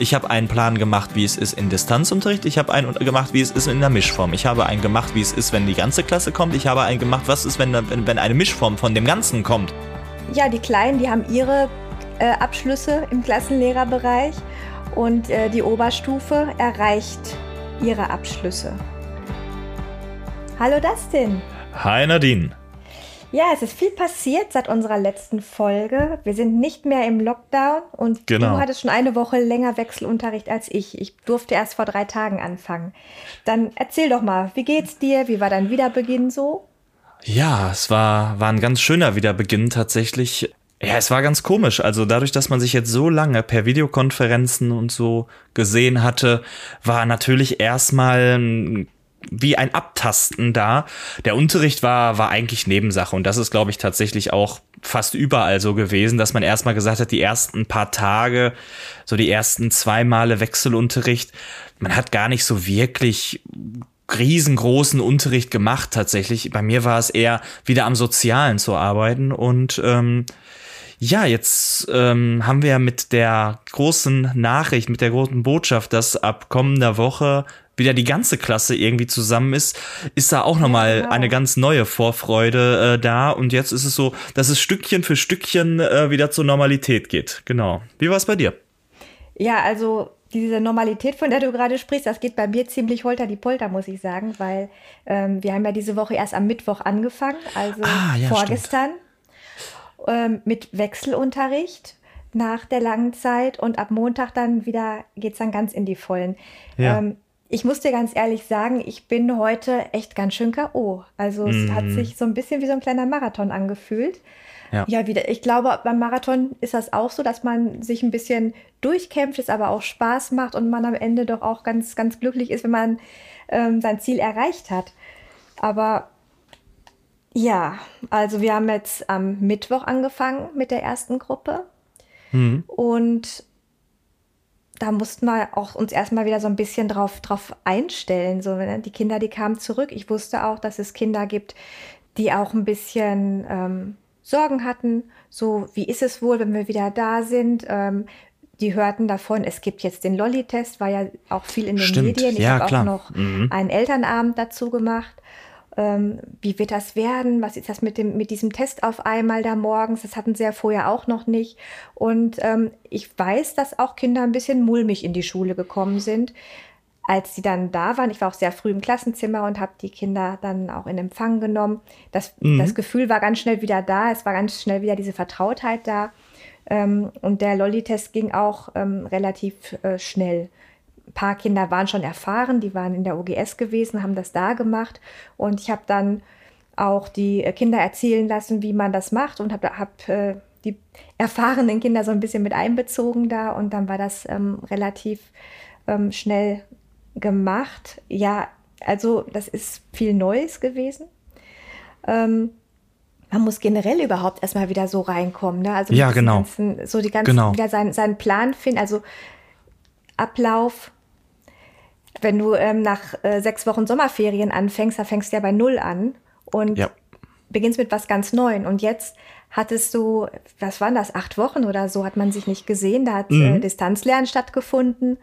Ich habe einen Plan gemacht, wie es ist in Distanzunterricht. Ich habe einen gemacht, wie es ist in der Mischform. Ich habe einen gemacht, wie es ist, wenn die ganze Klasse kommt. Ich habe einen gemacht, was ist, wenn, wenn, wenn eine Mischform von dem Ganzen kommt. Ja, die Kleinen, die haben ihre äh, Abschlüsse im Klassenlehrerbereich und äh, die Oberstufe erreicht ihre Abschlüsse. Hallo Dustin. Hi Nadine. Ja, es ist viel passiert seit unserer letzten Folge. Wir sind nicht mehr im Lockdown und Genau. du hattest schon eine Woche länger Wechselunterricht als ich. Ich durfte erst vor drei Tagen anfangen. Dann erzähl doch mal, wie geht's dir? Wie war dein Wiederbeginn so? Ja, es war, war ein ganz schöner Wiederbeginn tatsächlich. Ja, es war ganz komisch. Also dadurch, dass man sich jetzt so lange per Videokonferenzen und so gesehen hatte, war natürlich erstmal ein- wie ein Abtasten da. Der Unterricht war, war eigentlich Nebensache und das ist, glaube ich, tatsächlich auch fast überall so gewesen, dass man erstmal gesagt hat, die ersten paar Tage, so die ersten zwei Male Wechselunterricht, man hat gar nicht so wirklich riesengroßen Unterricht gemacht tatsächlich. Bei mir war es eher wieder am Sozialen zu arbeiten und ähm, ja, jetzt ähm, haben wir mit der großen Nachricht, mit der großen Botschaft, dass ab kommender Woche wieder die ganze Klasse irgendwie zusammen ist, ist da auch nochmal genau. eine ganz neue Vorfreude äh, da. Und jetzt ist es so, dass es Stückchen für Stückchen äh, wieder zur Normalität geht. Genau. Wie war es bei dir? Ja, also diese Normalität, von der du gerade sprichst, das geht bei mir ziemlich holter die Polter, muss ich sagen, weil ähm, wir haben ja diese Woche erst am Mittwoch angefangen, also Ah, ja, vorgestern, ähm, mit Wechselunterricht nach der langen Zeit und ab Montag dann wieder geht's dann ganz in die Vollen. Ja. Ähm, ich muss dir ganz ehrlich sagen, ich bin heute echt ganz schön K.O. Also es Mhm. hat sich so ein bisschen wie so ein kleiner Marathon angefühlt. Ja. Ja, wieder. Ich glaube, beim Marathon ist das auch so, dass man sich ein bisschen durchkämpft, es aber auch Spaß macht und man am Ende doch auch ganz, ganz glücklich ist, wenn man ähm, sein Ziel erreicht hat. Aber ja, also wir haben jetzt am Mittwoch angefangen mit der ersten Gruppe Hm. und da mussten wir auch uns erstmal wieder so ein bisschen drauf, drauf einstellen. So, ne? Die Kinder, die kamen zurück. Ich wusste auch, dass es Kinder gibt, die auch ein bisschen ähm, Sorgen hatten. So, wie ist es wohl, wenn wir wieder da sind? Ähm, die hörten davon, es gibt jetzt den Lolli-Test, war ja auch viel in den Stimmt. Medien. Ich Ja, habe auch noch Mhm. einen Elternabend dazu gemacht. Ähm, wie wird das werden? Was ist das mit, dem, mit diesem Test auf einmal da morgens? Das hatten sie ja vorher auch noch nicht. Und ähm, ich weiß, dass auch Kinder ein bisschen mulmig in die Schule gekommen sind, als sie dann da waren. Ich war auch sehr früh im Klassenzimmer und habe die Kinder dann auch in Empfang genommen. Das, Mhm. das Gefühl war ganz schnell wieder da. Es war ganz schnell wieder diese Vertrautheit da. Ähm, und der Lolli-Test ging auch ähm, relativ äh, schnell. Ein paar Kinder waren schon erfahren, die waren in der OGS gewesen, haben das da gemacht. Und ich habe dann auch die äh, Kinder erzählen lassen, wie man das macht und habe hab, äh, die erfahrenen Kinder so ein bisschen mit einbezogen da. Und dann war das ähm, relativ ähm, schnell gemacht. Ja, also das ist viel Neues gewesen. Ähm, man muss generell überhaupt erstmal wieder so reinkommen. Ne? Also Ja, genau. Ganzen, so die ganzen, Genau. wieder seinen, seinen Plan finden. Also Ablauf. Wenn du ähm, nach äh, sechs Wochen Sommerferien anfängst, da fängst du ja bei Null an und Ja. beginnst mit was ganz Neuem. Und jetzt hattest du, was waren das, acht Wochen oder so, hat man sich nicht gesehen. Da hat Mhm. äh, Distanzlernen stattgefunden.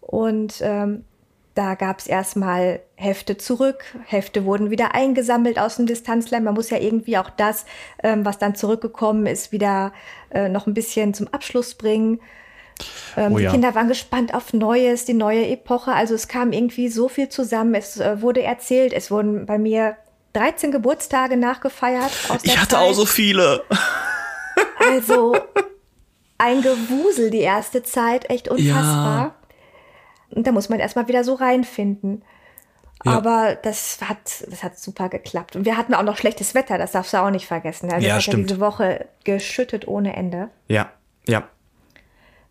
Und ähm, da gab es erstmal Hefte zurück. Hefte wurden wieder eingesammelt aus dem Distanzlernen. Man muss ja irgendwie auch das, ähm, was dann zurückgekommen ist, wieder äh, noch ein bisschen zum Abschluss bringen. Ähm, Oh die ja. Kinder waren gespannt auf Neues, die neue Epoche. Also es kam irgendwie so viel zusammen. Es äh, wurde erzählt. Es wurden bei mir 13 Geburtstage nachgefeiert. Aus der Ich hatte Zeit. auch so viele. Also ein Gewusel die erste Zeit, echt unfassbar. Und da muss man erstmal wieder so reinfinden. Ja. Aber das hat, das hat super geklappt. Und wir hatten auch noch schlechtes Wetter, das darfst du auch nicht vergessen. Also Ja, es hat ja stimmt. diese Woche geschüttet ohne Ende. Ja, ja.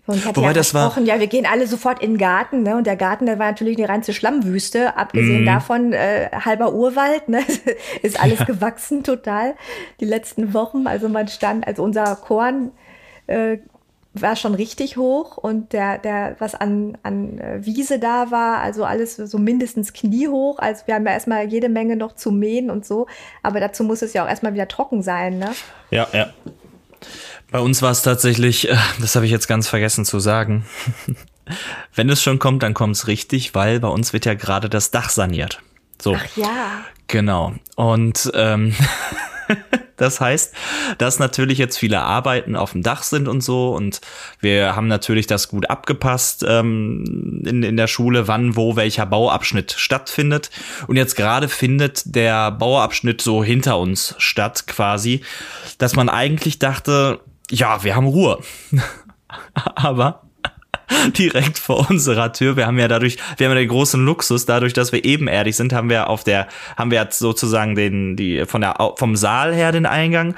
Und ich hatte Wobei ja das war- ja, wir gehen alle sofort in den Garten, ne? Und der Garten, der war natürlich eine reinste Schlammwüste, abgesehen Mhm. davon äh, halber Urwald, ne? Ist alles gewachsen total die letzten Wochen. Also man stand, also unser Korn äh, war schon richtig hoch und der, der, was an, an äh, Wiese da war, also alles so mindestens kniehoch. Also wir haben ja erstmal jede Menge noch zu mähen und so, aber dazu muss es ja auch erstmal wieder trocken sein, ne? Ja, ja. Bei uns war es tatsächlich, äh, das habe ich jetzt ganz vergessen zu sagen. Wenn es schon kommt, dann kommt es richtig, weil bei uns wird ja gerade das Dach saniert. So. Ach ja. Genau. Und ähm, das heißt, dass natürlich jetzt viele Arbeiten auf dem Dach sind und so. Und wir haben natürlich das gut abgepasst ähm, in, in der Schule, wann, wo, welcher Bauabschnitt stattfindet. Und jetzt gerade findet der Bauabschnitt so hinter uns statt, quasi, dass man eigentlich dachte, ja, wir haben Ruhe. Aber direkt vor unserer Tür. Wir haben ja dadurch, wir haben ja den großen Luxus, dadurch, dass wir ebenerdig sind, haben wir auf der, haben wir jetzt sozusagen den, die, von der, vom Saal her den Eingang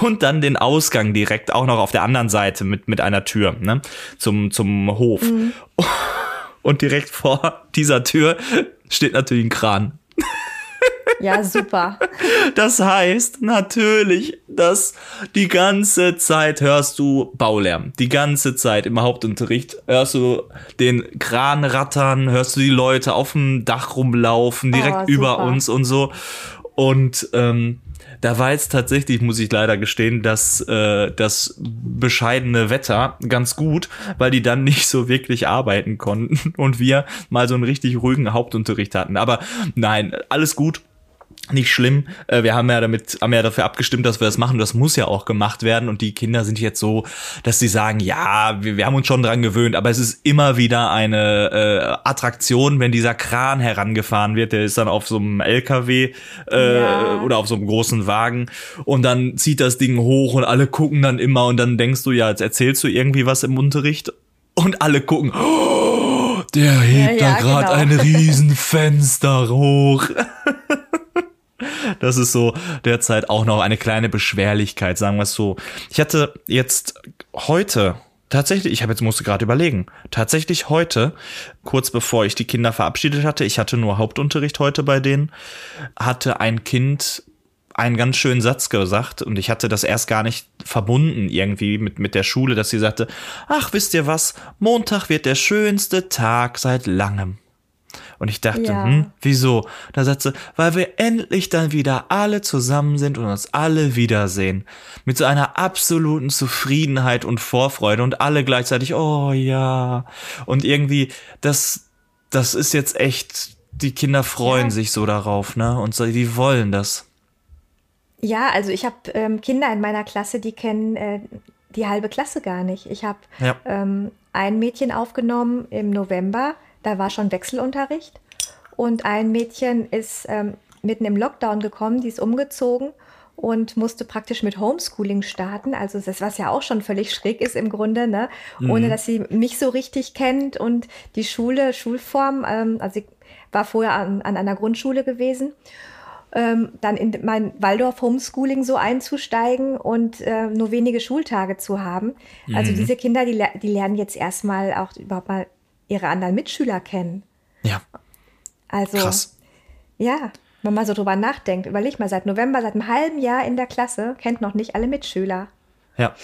und dann den Ausgang direkt auch noch auf der anderen Seite mit, mit einer Tür, ne, zum, zum Hof. Mhm. Und direkt vor dieser Tür steht natürlich ein Kran. Ja, super. Das heißt natürlich, dass die ganze Zeit hörst du Baulärm. Die ganze Zeit im Hauptunterricht hörst du den Kran rattern, hörst du die Leute auf dem Dach rumlaufen, direkt oh, über uns und so. Und ähm, da war jetzt tatsächlich, muss ich leider gestehen, dass äh, das bescheidene Wetter ganz gut, weil die dann nicht so wirklich arbeiten konnten und wir mal so einen richtig ruhigen Hauptunterricht hatten. Aber nein, alles gut nicht schlimm. Äh, wir haben ja damit, haben ja dafür abgestimmt, dass wir das machen. Das muss ja auch gemacht werden. Und die Kinder sind jetzt so, dass sie sagen, ja, wir, wir haben uns schon dran gewöhnt, aber es ist immer wieder eine äh, Attraktion, wenn dieser Kran herangefahren wird. Der ist dann auf so einem LKW äh, ja. oder auf so einem großen Wagen und dann zieht das Ding hoch und alle gucken dann immer und dann denkst du, ja, jetzt erzählst du irgendwie was im Unterricht und alle gucken. Oh, der hebt ja, ja, da gerade genau. ein Riesenfenster hoch. Das ist so derzeit auch noch eine kleine Beschwerlichkeit, sagen wir es so. Ich hatte jetzt heute tatsächlich, ich habe jetzt musste gerade überlegen, tatsächlich heute, kurz bevor ich die Kinder verabschiedet hatte, ich hatte nur Hauptunterricht heute bei denen, hatte ein Kind einen ganz schönen Satz gesagt und ich hatte das erst gar nicht verbunden irgendwie mit, mit der Schule, dass sie sagte, ach, wisst ihr was, Montag wird der schönste Tag seit langem. Und ich dachte, ja. hm, wieso? Da sagte sie, weil wir endlich dann wieder alle zusammen sind und uns alle wiedersehen. Mit so einer absoluten Zufriedenheit und Vorfreude und alle gleichzeitig, oh ja. Und irgendwie, das, das ist jetzt echt, die Kinder freuen ja. sich so darauf, ne? Und so, die wollen das. Ja, also ich habe ähm, Kinder in meiner Klasse, die kennen äh, die halbe Klasse gar nicht. Ich habe ja. ähm, ein Mädchen aufgenommen im November, da war schon Wechselunterricht. Und ein Mädchen ist ähm, mitten im Lockdown gekommen, die ist umgezogen und musste praktisch mit Homeschooling starten. Also das, was ja auch schon völlig schräg ist im Grunde, ne? Mhm. ohne dass sie mich so richtig kennt und die Schule, Schulform, ähm, also sie war vorher an, an einer Grundschule gewesen. Ähm, dann in mein Waldorf Homeschooling so einzusteigen und äh, nur wenige Schultage zu haben. Also mhm. Also diese Kinder, die, die lernen jetzt erstmal auch überhaupt mal ihre anderen Mitschüler kennen. Ja. Also, Krass. ja, wenn man so drüber nachdenkt, überleg mal, seit November, seit einem halben Jahr in der Klasse, kennt noch nicht alle Mitschüler. Ja,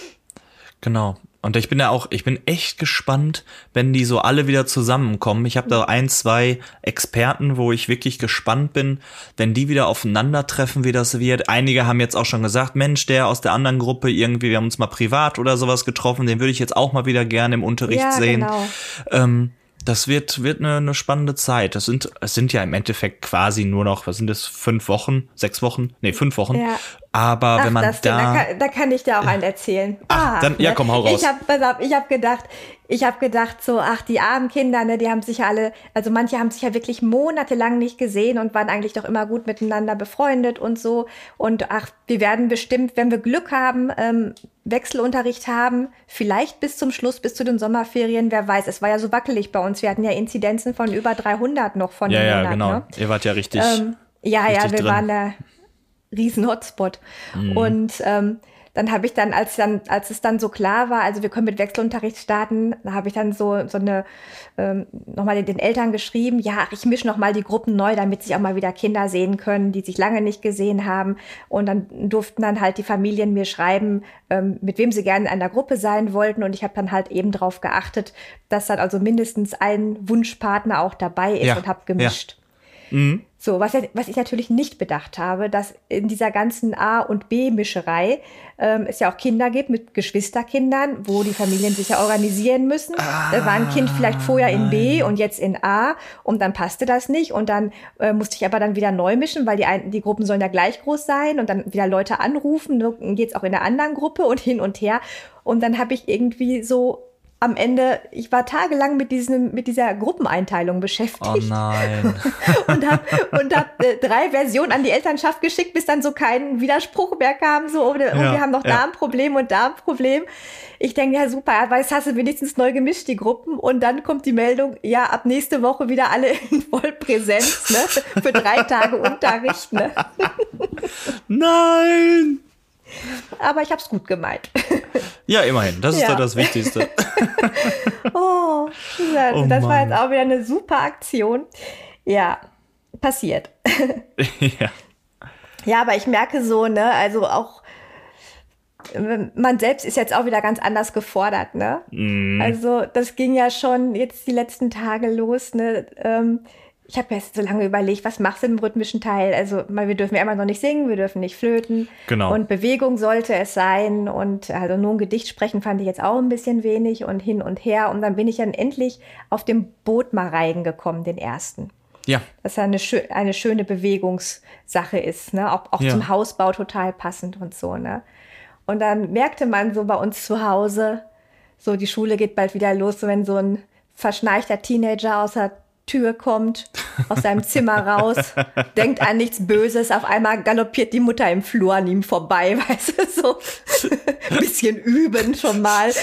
genau. Und ich bin ja auch, ich bin echt gespannt, wenn die so alle wieder zusammenkommen. Ich habe da ein, zwei Experten, wo ich wirklich gespannt bin, wenn die wieder aufeinandertreffen, wie das wird. Einige haben jetzt auch schon gesagt, Mensch, der aus der anderen Gruppe irgendwie, wir haben uns mal privat oder sowas getroffen, den würde ich jetzt auch mal wieder gerne im Unterricht ja, sehen. Genau. Ähm, das wird, wird eine, eine spannende Zeit. Das sind, es sind ja im Endeffekt quasi nur noch, was sind das, fünf Wochen, sechs Wochen? Nee, fünf Wochen. Ja. Aber Ach, wenn man da, da kann, da kann ich dir auch einen erzählen. Ach, ah, dann, ja, komm, hau raus. Ich habe ich hab gedacht, ich habe gedacht so, ach, die armen Kinder, ne, die haben sich ja alle, also manche haben sich ja wirklich monatelang nicht gesehen und waren eigentlich doch immer gut miteinander befreundet und so. Und ach, wir werden bestimmt, wenn wir Glück haben, ähm, Wechselunterricht haben, vielleicht bis zum Schluss, bis zu den Sommerferien, wer weiß. Es war ja so wackelig bei uns. Wir hatten ja Inzidenzen von über 300 noch von ja, Ja, genau. Ne? Ihr wart ja richtig. Ähm, ja, richtig ja, wir drin. waren da riesen Hotspot. Mhm. Und ähm, dann habe ich dann, als dann, als es dann so klar war, also wir können mit Wechselunterricht starten, da habe ich dann so so eine ähm, nochmal den, den Eltern geschrieben, ja, ich mische nochmal die Gruppen neu, damit sich auch mal wieder Kinder sehen können, die sich lange nicht gesehen haben. Und dann durften dann halt die Familien mir schreiben, ähm, mit wem sie gerne in einer Gruppe sein wollten. Und ich habe dann halt eben darauf geachtet, dass dann also mindestens ein Wunschpartner auch dabei ist ja, und habe gemischt. Ja. Mhm. So, was, was ich natürlich nicht bedacht habe, dass in dieser ganzen A- und B-Mischerei ähm, es ja auch Kinder gibt mit Geschwisterkindern, wo die Familien sich ja organisieren müssen. Ah, da war ein Kind vielleicht vorher in B und jetzt in A und dann passte das nicht und dann äh, musste ich aber dann wieder neu mischen, weil die, ein, die Gruppen sollen ja gleich groß sein und dann wieder Leute anrufen, dann geht's auch in der anderen Gruppe und hin und her. Und dann habe ich irgendwie so am Ende, ich war tagelang mit diesem, mit dieser Gruppeneinteilung beschäftigt. Oh nein. und habe und hab, äh, drei Versionen an die Elternschaft geschickt, bis dann so kein Widerspruch mehr kam, so, oh, ja, wir haben noch ja. da ein Problem und da ein Problem. Ich denke, ja, super, weil jetzt hast du wenigstens neu gemischt, die Gruppen. Und dann kommt die Meldung, ja, ab nächste Woche wieder alle in Vollpräsenz, ne? Für drei Tage Unterricht, ne? Nein! Aber ich habe es gut gemeint. Ja, immerhin. Das ist ja. doch das Wichtigste. oh, das, oh das war jetzt auch wieder eine super Aktion. Ja, passiert. ja. Ja, aber ich merke so, ne, also auch man selbst ist jetzt auch wieder ganz anders gefordert, ne? Mm. Also das ging ja schon jetzt die letzten Tage los, ne? Ähm, ich habe jetzt so lange überlegt, was machst du im rhythmischen Teil? Also, wir dürfen ja immer noch nicht singen, wir dürfen nicht flöten. Genau. Und Bewegung sollte es sein. Und also nur ein Gedicht sprechen fand ich jetzt auch ein bisschen wenig und hin und her. Und dann bin ich dann endlich auf dem Boot mal reingekommen, den ersten. Ja. Dass er eine, eine schöne Bewegungssache ist, ne? Auch, auch ja. zum Hausbau total passend und so, ne? Und dann merkte man so bei uns zu Hause, so die Schule geht bald wieder los, so wenn so ein verschneichter Teenager aus der Tür kommt, aus seinem Zimmer raus, denkt an nichts Böses, auf einmal galoppiert die Mutter im Flur an ihm vorbei, weißt du, so ein bisschen üben schon mal. ich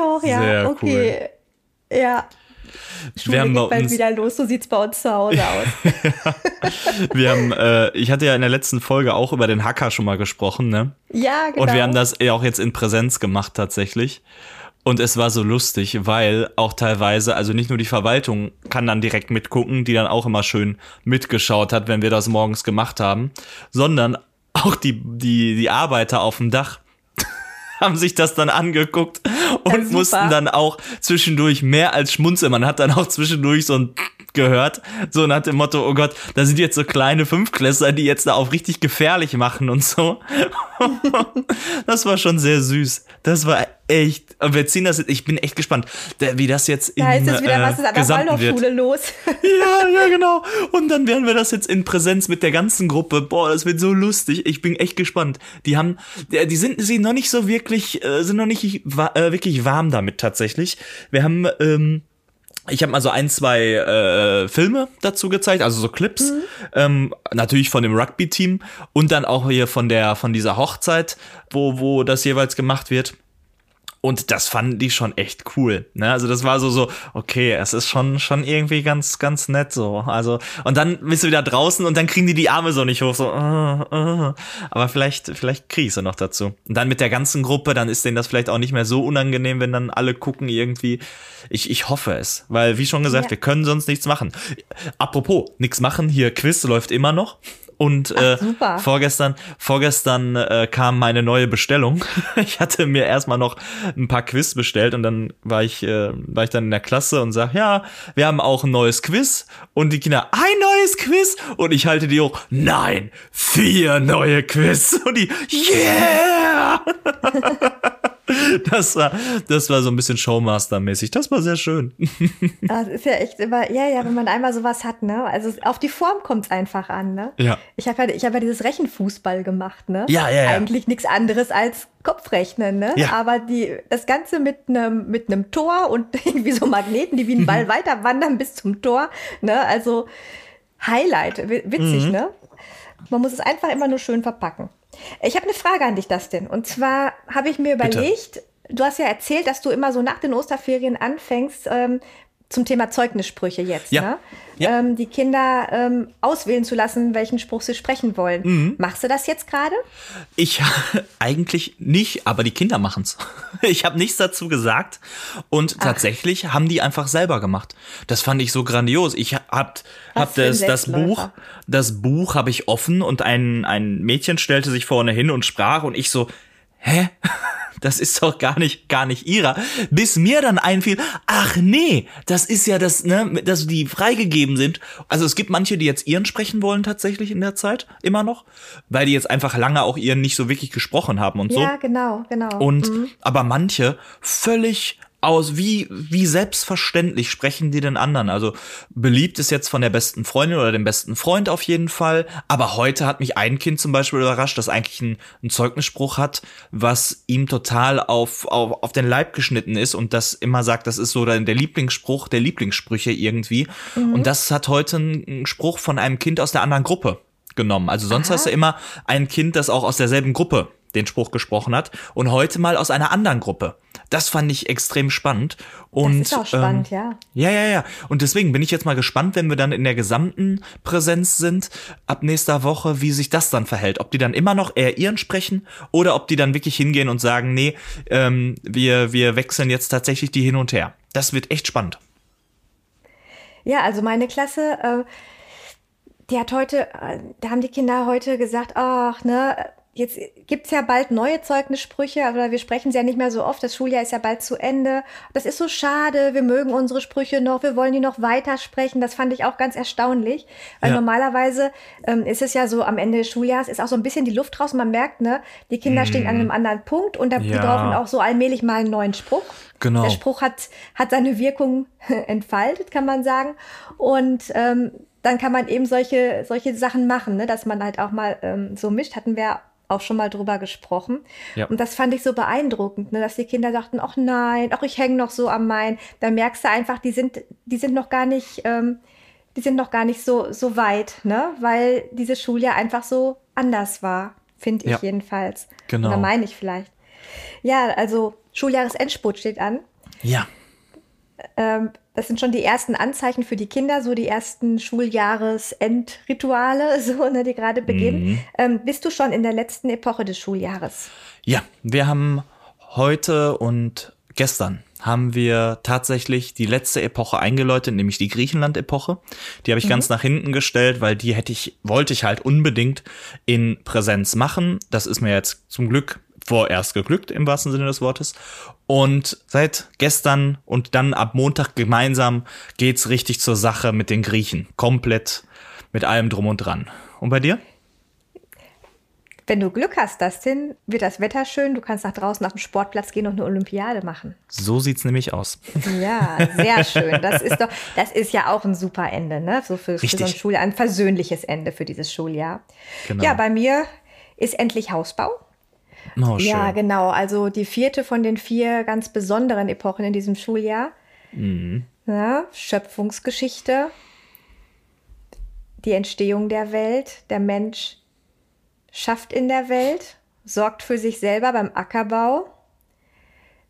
auch, ja, Sehr okay. Cool. Ja. Schule wir haben geht bald wieder los, so sieht's bei uns zu Hause aus. wir haben, äh, ich hatte ja in der letzten Folge auch über den Hacker schon mal gesprochen, ne? Ja, genau. Und wir haben das auch jetzt in Präsenz gemacht tatsächlich. Und es war so lustig, weil auch teilweise, also nicht nur die Verwaltung kann dann direkt mitgucken, die dann auch immer schön mitgeschaut hat, wenn wir das morgens gemacht haben, sondern auch die, die, die Arbeiter auf dem Dach haben sich das dann angeguckt und ja, mussten dann auch zwischendurch mehr als schmunzeln. Man hat dann auch zwischendurch so ein gehört, so nach dem Motto, oh Gott, da sind jetzt so kleine Fünfklässler, die jetzt da auch richtig gefährlich machen und so. das war schon sehr süß. Das war echt, wir ziehen das jetzt, ich bin echt gespannt, wie das jetzt in Da ist es wieder, äh, was ist an der Waldorfschule los? ja, ja, genau. Und dann werden wir das jetzt in Präsenz mit der ganzen Gruppe. Boah, das wird so lustig. Ich bin echt gespannt. Die haben, die sind, sie noch nicht so wirklich, äh, sind noch nicht äh, wirklich warm damit tatsächlich. Wir haben, ähm, ich habe mal so ein, zwei äh, Filme dazu gezeigt, also so Clips, mhm. ähm, natürlich von dem Rugby-Team und dann auch hier von der von dieser Hochzeit, wo wo das jeweils gemacht wird. Und das fanden die schon echt cool. Ne? Also das war so, so, okay, es ist schon, schon irgendwie ganz, ganz nett so. Also, und dann bist du wieder draußen und dann kriegen die die Arme so nicht hoch, so, uh, uh. aber vielleicht, vielleicht kriegst du noch dazu. Und dann mit der ganzen Gruppe, dann ist denen das vielleicht auch nicht mehr so unangenehm, wenn dann alle gucken irgendwie. Ich, ich hoffe es, weil, wie schon gesagt, ja. wir können sonst nichts machen. Apropos, nichts machen, hier Quiz läuft immer noch. Und äh, Ach, vorgestern, vorgestern äh, kam meine neue Bestellung. ich hatte mir erstmal noch ein paar Quiz bestellt und dann war ich, äh, war ich dann in der Klasse und sag, ja, wir haben auch ein neues Quiz. Und die Kinder, ein neues Quiz? Und ich halte die hoch, nein, vier neue Quiz. Und die, yeah! Das war, das war so ein bisschen Showmaster-mäßig. Das war sehr schön. Das ist ja echt immer, ja, ja, wenn man einmal sowas hat, ne? Also auf die Form kommt es einfach an, ne? Ja. Ich habe ja, ich hab ja dieses Rechenfußball gemacht, ne? Ja, ja, ja. Eigentlich nichts anderes als Kopfrechnen, ne? Ja. Aber die, das Ganze mit einem mit einem Tor und irgendwie so Magneten, die wie ein Ball mhm. weiter wandern bis zum Tor, ne? Also Highlight, witzig, mhm. ne? Man muss es einfach immer nur schön verpacken. Ich habe eine Frage an dich, Dustin. Und zwar habe ich mir überlegt, Bitte. du hast ja erzählt, dass du immer so nach den Osterferien anfängst, ähm, zum Thema Zeugnissprüche jetzt, ja. ne? Ja. Ähm, die Kinder ähm, auswählen zu lassen, welchen Spruch sie sprechen wollen. Mhm. Machst du das jetzt gerade? Ich eigentlich nicht, aber die Kinder machen's. Ich habe nichts dazu gesagt und Ach. tatsächlich haben die einfach selber gemacht. Das fand ich so grandios. Ich hab, hab das, das Buch, das Buch habe ich offen und ein, ein Mädchen stellte sich vorne hin und sprach und ich so, hä? das ist doch gar nicht, gar nicht ihrer. Bis mir dann einfiel, ach nee, das ist ja das, ne, dass die freigegeben sind. Also es gibt manche, die jetzt ihren sprechen wollen tatsächlich in der Zeit, immer noch, weil die jetzt einfach lange auch ihren nicht so wirklich gesprochen haben und so. Ja, genau, genau. Und, mhm. aber manche völlig aus, wie, wie selbstverständlich sprechen die den anderen. Also beliebt ist jetzt von der besten Freundin oder dem besten Freund auf jeden Fall. Aber heute hat mich ein Kind zum Beispiel überrascht, das eigentlich einen, einen Zeugnisspruch hat, was ihm total auf, auf, auf den Leib geschnitten ist und das immer sagt, das ist so der, der Lieblingsspruch der Lieblingssprüche irgendwie. Mhm. Und das hat heute einen Spruch von einem Kind aus der anderen Gruppe genommen. Also sonst Aha. hast du immer ein Kind, das auch aus derselben Gruppe den Spruch gesprochen hat und heute mal aus einer anderen Gruppe. Das fand ich extrem spannend. Und, das ist auch spannend, ähm, ja. Ja, ja, ja. Und deswegen bin ich jetzt mal gespannt, wenn wir dann in der gesamten Präsenz sind, ab nächster Woche, wie sich das dann verhält. Ob die dann immer noch eher ihren sprechen oder ob die dann wirklich hingehen und sagen, nee, ähm, wir, wir wechseln jetzt tatsächlich die hin und her. Das wird echt spannend. Ja, also meine Klasse, äh, die hat heute, äh, da haben die Kinder heute gesagt, ach, ne, Jetzt gibt's ja bald neue Zeugnissprüche, aber wir sprechen sie ja nicht mehr so oft. Das Schuljahr ist ja bald zu Ende. Das ist so schade. Wir mögen unsere Sprüche noch. Wir wollen die noch weitersprechen. Das fand ich auch ganz erstaunlich. Weil ja. normalerweise ähm, ist es ja so, am Ende des Schuljahres ist auch so ein bisschen die Luft raus. Man merkt, ne, die Kinder mm. stehen an einem anderen Punkt und da, ja. die brauchen auch so allmählich mal einen neuen Spruch. Genau. Der Spruch hat, hat seine Wirkung entfaltet, kann man sagen. Und ähm, dann kann man eben solche, solche Sachen machen, ne? dass man halt auch mal ähm, so mischt. Hatten wir auch schon mal drüber gesprochen. Ja. Und das fand ich so beeindruckend, ne, dass die Kinder sagten, ach nein, ach ich hänge noch so am Main. Da merkst du einfach, die sind, die sind noch gar nicht, ähm, die sind noch gar nicht so, so weit, ne? Weil dieses Schuljahr einfach so anders war, finde ich ja. jedenfalls. Genau. Oder meine ich vielleicht. Ja, also Schuljahresendspurt steht an. Ja. Ähm, das sind schon die ersten Anzeichen für die Kinder, so die ersten Schuljahresendrituale, so, ne, die gerade beginnen. Mhm. Ähm, bist du schon in der letzten Epoche des Schuljahres? Ja, wir haben heute und gestern haben wir tatsächlich die letzte Epoche eingeläutet, nämlich die Griechenland-Epoche. Die habe ich mhm. ganz nach hinten gestellt, weil die hätte ich, wollte ich halt unbedingt in Präsenz machen. Das ist mir jetzt zum Glück vorerst geglückt, im wahrsten Sinne des Wortes. Und seit gestern und dann ab Montag gemeinsam geht's richtig zur Sache mit den Griechen. Komplett mit allem drum und dran. Und bei dir? Wenn du Glück hast, Dustin, wird das Wetter schön. Du kannst nach draußen auf den Sportplatz gehen und eine Olympiade machen. So sieht's nämlich aus. Ja, sehr schön. Das ist doch, das ist ja auch ein super Ende, ne? So für, für so ein Schuljahr, ein versöhnliches Ende für dieses Schuljahr. Genau. Ja, bei mir ist endlich Hausbau. Oh, ja, genau. Also die vierte von den vier ganz besonderen Epochen in diesem Schuljahr. Mhm. Ja, Schöpfungsgeschichte, die Entstehung der Welt, der Mensch schafft in der Welt, sorgt für sich selber beim Ackerbau,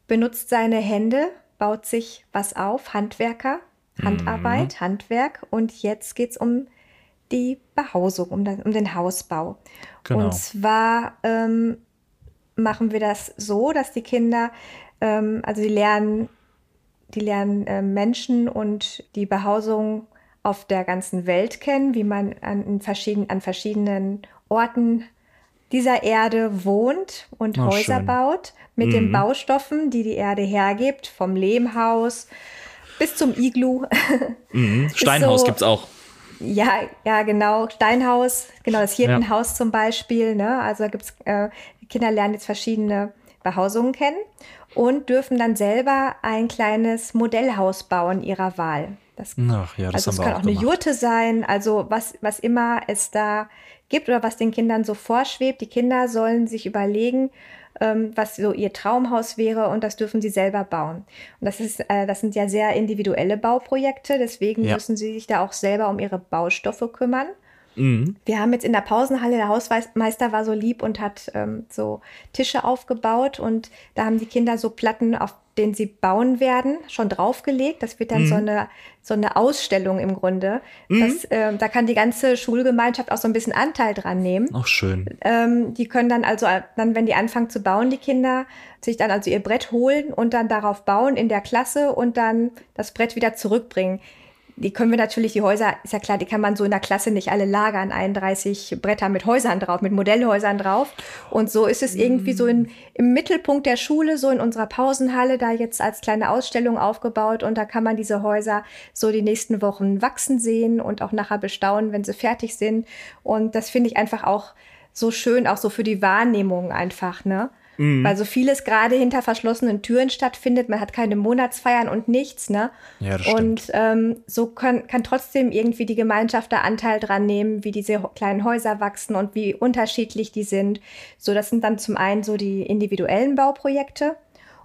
benutzt seine Hände, baut sich was auf, Handwerker, Handarbeit, mhm. Handwerk und jetzt geht es um die Behausung, um, um den Hausbau. Genau. Und zwar ähm, machen wir das so, dass die Kinder, ähm, also die lernen, die lernen äh, Menschen und die Behausung auf der ganzen Welt kennen, wie man an, verschieden, an verschiedenen Orten dieser Erde wohnt und oh, Häuser schön. baut mit mhm. den Baustoffen, die die Erde hergibt, vom Lehmhaus bis zum Iglu. Mhm. Steinhaus so, gibt's auch. Ja, ja, genau. Steinhaus, genau, das Hirtenhaus ja. zum Beispiel. Ne? Also da gibt's äh, Kinder lernen jetzt verschiedene Behausungen kennen und dürfen dann selber ein kleines Modellhaus bauen ihrer Wahl. Das, Ach, ja, das also es kann auch, auch eine Jurte sein, also was, was immer es da gibt oder was den Kindern so vorschwebt. Die Kinder sollen sich überlegen, ähm, was so ihr Traumhaus wäre und das dürfen sie selber bauen. Und das ist, äh, das sind ja sehr individuelle Bauprojekte, deswegen ja. müssen sie sich da auch selber um ihre Baustoffe kümmern. Mhm. Wir haben jetzt in der Pausenhalle, der Hausmeister war so lieb und hat ähm, so Tische aufgebaut und da haben die Kinder so Platten, auf denen sie bauen werden, schon draufgelegt. Das wird dann mhm. so, eine, so eine Ausstellung im Grunde. Mhm. Das, äh, da kann die ganze Schulgemeinschaft auch so ein bisschen Anteil dran nehmen. Auch schön. Ähm, die können dann also, dann, wenn die anfangen zu bauen, die Kinder, sich dann also ihr Brett holen und dann darauf bauen in der Klasse und dann das Brett wieder zurückbringen die können wir natürlich, die Häuser, ist ja klar, die kann man so in der Klasse nicht alle lagern, 31 Bretter mit Häusern drauf, mit Modellhäusern drauf. Und so ist es irgendwie so in, im Mittelpunkt der Schule, so in unserer Pausenhalle, da jetzt als kleine Ausstellung aufgebaut. Und da kann man diese Häuser so die nächsten Wochen wachsen sehen und auch nachher bestaunen, wenn sie fertig sind. Und das finde ich einfach auch so schön, auch so für die Wahrnehmung einfach, ne? Mhm. Weil so vieles gerade hinter verschlossenen Türen stattfindet. Man hat keine Monatsfeiern und nichts, ne? Ja, das stimmt. Und ähm, so kann, kann trotzdem irgendwie die Gemeinschaft da Anteil dran nehmen, wie diese kleinen Häuser wachsen und wie unterschiedlich die sind. So, das sind dann zum einen so die individuellen Bauprojekte.